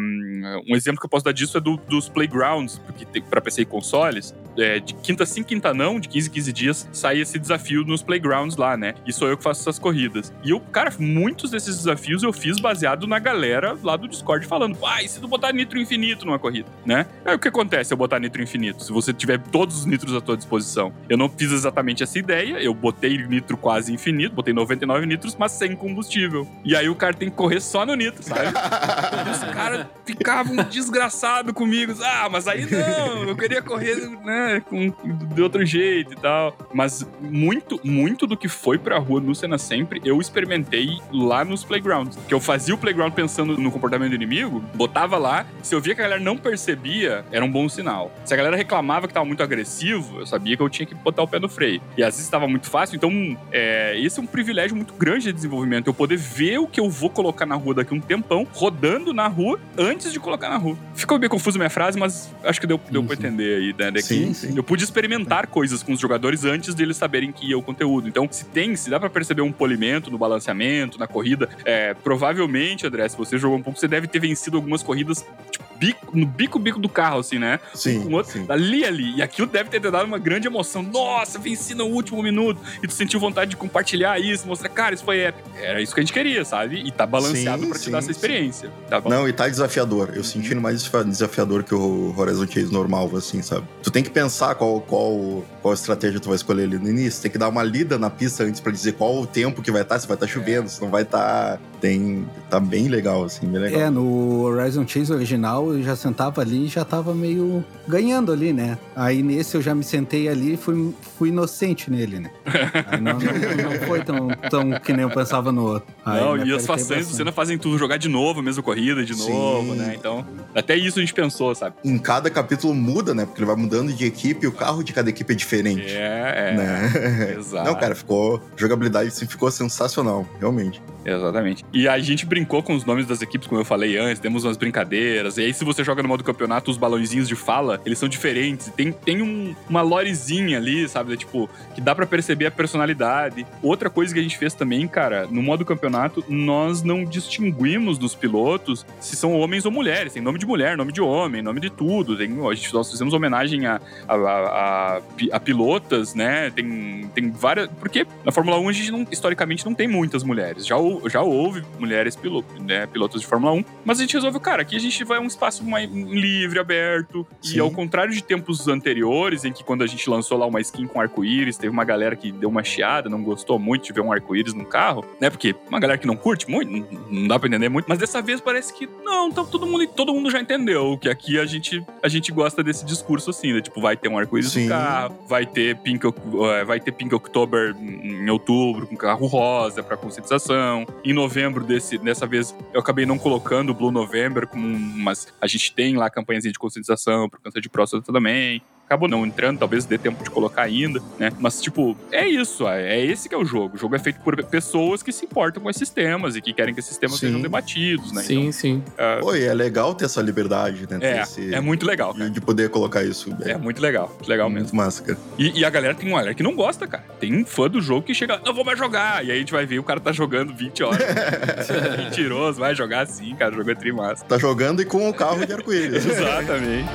um exemplo que eu posso dar disso é do- dos playgrounds, porque tem, pra PC e consoles, é, de quinta sim, quinta não, de 15 em 15 dias, sai esse desafio nos playgrounds lá, né? E sou eu que faço essas corridas. E eu, cara, muitos desses desafios eu fiz baseado na galera lá do Discord falando, pai, se tu botar nitro infinito numa corrida, né? Aí o que acontece eu botar nitro infinito? Se você tiver todos os nitros à tua disposição. Eu não fiz exatamente essa ideia, eu botei nitro quase infinito, botei 99 nitros, mas sem combustível. E aí o cara tem que correr só no nitro, sabe? E *laughs* os caras ficavam desgraçados comigo. Ah, mas aí não, eu queria correr, né, com, de outro jeito e tal. Mas muito, muito do que foi pra rua no Cena Sempre, eu experimentei lá nos playgrounds. Que eu fazia o playground pensando no comportamento do inimigo, botava lá, se eu via que a galera não percebia, era um bom sinal. Se a galera reclamava que tava muito agressivo, eu sabia que eu tinha que botar o pé no freio. E às vezes estava muito fácil, então é, esse é um privilégio muito grande de desenvolvimento. Eu poder ver o que eu vou colocar na rua daqui um tempão, rodando na rua, antes de colocar na rua. Ficou bem confuso minha frase, mas acho que deu, deu Sim, pra entender aí, né? Daqui, Sim, sim. Eu pude experimentar coisas com os jogadores antes deles saberem que ia o conteúdo. Então, se tem, se dá pra perceber um polimento no balanceamento, na corrida, é, provavelmente, André, se você jogou um pouco, você deve ter vencido algumas corridas tipo, bico- no bico-bico do carro, assim, né? Sim, com o outro, sim. ali, ali. E aquilo deve ter te dado uma grande emoção. Nossa, venci no último minuto. E tu sentiu vontade de compartilhar isso, mostrar, cara, isso foi épico. Era isso que a gente queria, sabe? E tá balanceado Sim, pra te sim, dar essa experiência. Tá? Não, e tá desafiador. Eu senti ele mais desafi- desafiador que o Horizon Chase normal, assim, sabe? Tu tem que pensar qual, qual, qual estratégia tu vai escolher ali no início. Tem que dar uma lida na pista antes pra dizer qual o tempo que vai estar, se vai estar chovendo, se não vai estar. Tem. Tá bem legal, assim, bem legal. É, no Horizon Chase original eu já sentava ali e já tava meio ganhando ali, né? Aí nesse eu já me sentei ali e fui, fui inocente nele, né? *laughs* Aí não, não, não foi tão, tão que nem eu pensava no outro. Aí Não, e as façanhas do bastante. Senna fazem tudo, jogar de novo a mesma corrida, de Sim. novo, né? Então, até isso a gente pensou, sabe? Em cada capítulo muda, né? Porque ele vai mudando de equipe e o carro de cada equipe é diferente. É, é. Né? *laughs* Exato. Não, cara, ficou. Jogabilidade assim, ficou sensacional, realmente. Exatamente. E a gente brincou com os nomes das equipes, como eu falei antes, temos umas brincadeiras. E aí, se você joga no modo campeonato, os balãozinhos de fala, eles são diferentes. Tem, tem um- uma lorezinha ali, sabe? Tipo, que dá pra perceber a personalidade. Outra coisa que a gente fez também, cara, no modo campeonato, nós não distinguimos dos pilotos se são homens ou mulheres. Tem nome de mulher, nome de homem, nome de tudo. Tem, a gente, nós fizemos homenagem a, a, a- a pi- a pilotas, né? Tem, tem várias. Porque na Fórmula 1 a gente não, historicamente não tem muitas mulheres. Já, já houve mulheres pilotos, né, pilotos de Fórmula 1, mas a gente resolveu, cara, aqui a gente vai um espaço mais livre, aberto. E Sim. ao contrário de tempos anteriores, em que quando a gente lançou lá uma skin com arco-íris, teve uma galera que deu uma chiada, não gostou muito de ver um arco-íris no carro, né? Porque uma galera que não curte muito, não, dá pra entender muito, mas dessa vez parece que não, então todo mundo, todo mundo já entendeu que aqui a gente, a gente gosta desse discurso assim, né? Tipo, vai ter um arco-íris no carro, vai ter Pink, eh, vai ter Pink October em outubro com carro rosa pra conscientização. Em novembro desse, dessa vez eu acabei não colocando o Blue November como um, mas a gente tem lá campanhas de conscientização por câncer de próstata também. Acabou não entrando, talvez dê tempo de colocar ainda, né? Mas, tipo, é isso, é é esse que é o jogo. O jogo é feito por pessoas que se importam com esses temas e que querem que esses temas Sim. sejam debatidos, né? Sim, sim. Então, ah, Pô, e é legal ter essa liberdade, né? é, esse- é muito legal, cara. de, de poder colocar isso. É muito legal, muito legal mesmo. muito massa, cara. E, e a galera tem uma galera que não gosta, cara. Tem um fã do jogo que chega, não vou mais jogar. E aí a gente vai ver o cara tá jogando 20 horas. *laughs* *laughs* Mentiroso, vai jogar sim, cara. O jogo é trimassa. Tá jogando e com o carro de arco-íris. *laughs* Exatamente.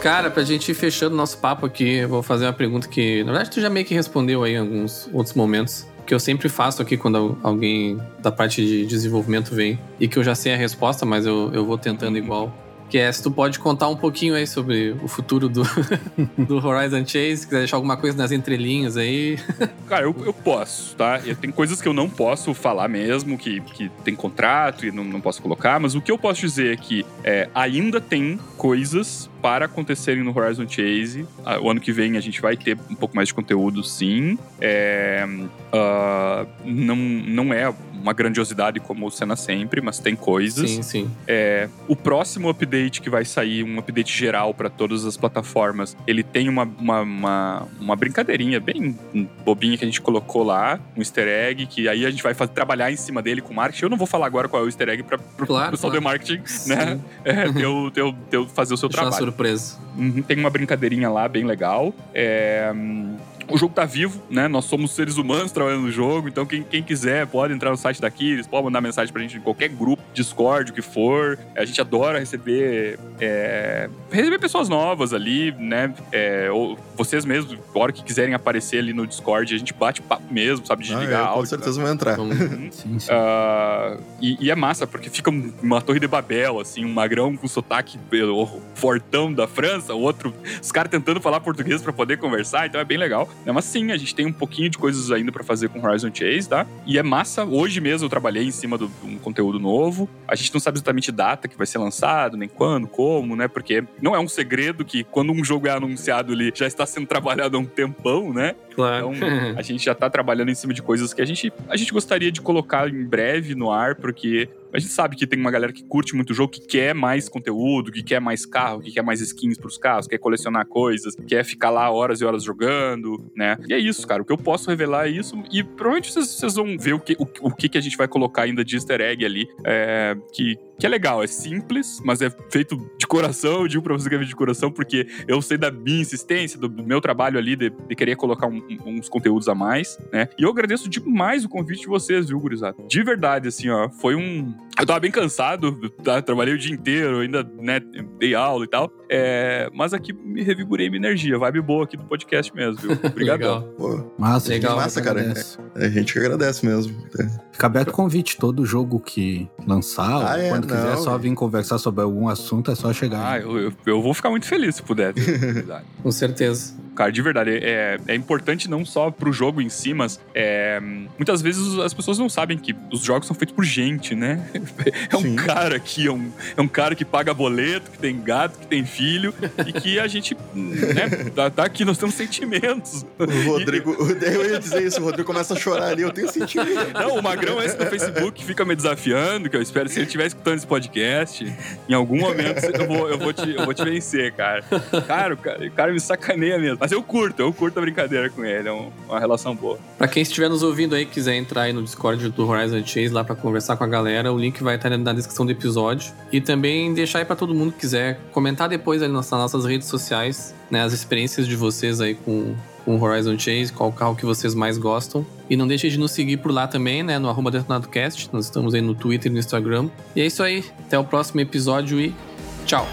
Cara, pra gente ir fechando nosso papo aqui, eu vou fazer uma pergunta que, na verdade, tu já meio que respondeu aí em alguns outros momentos. Que eu sempre faço aqui quando alguém da parte de desenvolvimento vem. E que eu já sei a resposta, mas eu, eu vou tentando igual. Que é se tu pode contar um pouquinho aí sobre o futuro do, *laughs* do Horizon Chase, quiser deixar alguma coisa nas entrelinhas aí. *laughs* Cara, eu, eu posso, tá? E tem coisas que eu não posso falar mesmo, que, que tem contrato e não, não posso colocar, mas o que eu posso dizer é que é, ainda tem coisas para acontecerem no Horizon Chase. Ah, o ano que vem a gente vai ter um pouco mais de conteúdo, sim. É, uh, não, não é uma grandiosidade como o Senna sempre, mas tem coisas. Sim, sim. É, o próximo update que vai sair, um update geral para todas as plataformas, ele tem uma, uma, uma, uma, brincadeirinha bem bobinha que a gente colocou lá, um easter egg, que aí a gente vai fazer, trabalhar em cima dele com marketing. Eu não vou falar agora qual é o easter egg para o claro, pessoal claro. do marketing, né? *laughs* É, teu, teu, teu fazer o seu trabalho. Surpresa. Uhum, tem uma brincadeirinha lá bem legal. É, hum, o jogo tá vivo, né? Nós somos seres humanos trabalhando no jogo, então quem, quem quiser pode entrar no site daqui, eles podem mandar mensagem pra gente em qualquer grupo, Discord, o que for. A gente adora receber é, receber pessoas novas ali, né? É, ou vocês mesmos, a hora que quiserem aparecer ali no Discord, a gente bate papo mesmo, sabe? Ah, Desligar é, áudio. com certeza vai entrar. Vamos- Sim, sim. Ah, e, e é massa, porque fica um- uma torre de Babel, assim, um magrão com sotaque pelo fortão da França, o outro, os caras tentando falar português pra poder conversar, então é bem legal. Né? Mas sim, a gente tem um pouquinho de coisas ainda pra fazer com Horizon Chase, tá? E é massa, hoje mesmo eu trabalhei em cima de um conteúdo novo. A gente não sabe exatamente data que vai ser lançado, nem quando, como, né? Porque não é um segredo que quando um jogo é anunciado ele já está sendo *laughs* trabalhado há um tempão, né? Claro. Então, a gente já tá trabalhando em cima de coisas que a gente, a gente gostaria de colocar em breve no ar, porque a gente sabe que tem uma galera que curte muito o jogo, que quer mais conteúdo, que quer mais carro, que quer mais skins pros carros, quer colecionar coisas, quer ficar lá horas e horas jogando, né? E é isso, cara. O que eu posso revelar é isso. E provavelmente vocês, vão ver o que, o, o que, que a gente vai colocar ainda de easter egg ali, é, que, que é legal. É simples, mas é feito de coração. Eu digo pra vocês que é feito de coração, porque eu sei da minha insistência, do meu trabalho ali de, de querer colocar um- um- uns conteúdos a mais, né? E eu agradeço demais o convite de vocês, viu, gurizada? De verdade, assim, ó, foi um... Eu tava bem cansado, tá? trabalhei o dia inteiro, ainda, né, dei aula e tal. É, mas aqui me revigorei minha energia, vibe boa aqui do podcast mesmo, viu? *laughs* Obrigadão. Legal. Pô, Massa, Legal. gente Massa, cara. agradece. a gente que agradece mesmo. Fica aberto o convite, todo jogo que lançar, Ah, é, quando quiser não. só vir conversar sobre algum assunto, é só chegar. Ah, eu, eu, eu vou ficar muito feliz se puder. *laughs* Com certeza. Cara, de verdade, é, é importante não só pro jogo em si, mas é, muitas vezes as pessoas não sabem que os jogos são feitos por gente, né? *laughs* É um Sim. cara aqui, é um, é um cara que paga boleto, que tem gato, que tem filho, e que a gente, né, tá, tá aqui, nós temos sentimentos. O Rodrigo, eu ia dizer isso, o Rodrigo começa a chorar ali, eu tenho sentimento. Não, o Magrão é esse do Facebook fica me desafiando, que eu espero, se ele estiver escutando esse podcast, em algum momento eu vou, eu vou, te, eu vou te vencer, cara. Cara, o cara, o cara me sacaneia mesmo. Mas eu curto, eu curto a brincadeira com ele, é um- uma relação boa. Pra quem estiver nos ouvindo aí, quiser entrar aí no Discord do Horizon Chase lá pra conversar com a galera, o link vai estar na descrição do episódio. E também deixar aí pra todo mundo que quiser comentar depois aí nas nossas redes sociais, né, as experiências de vocês aí com com Horizon Chase, qual carro que vocês mais gostam. E não deixem de nos seguir por lá também, né, no arroba DetonadoCast. Nós estamos aí no Twitter e no Instagram. E é isso aí. Até o próximo episódio e tchau!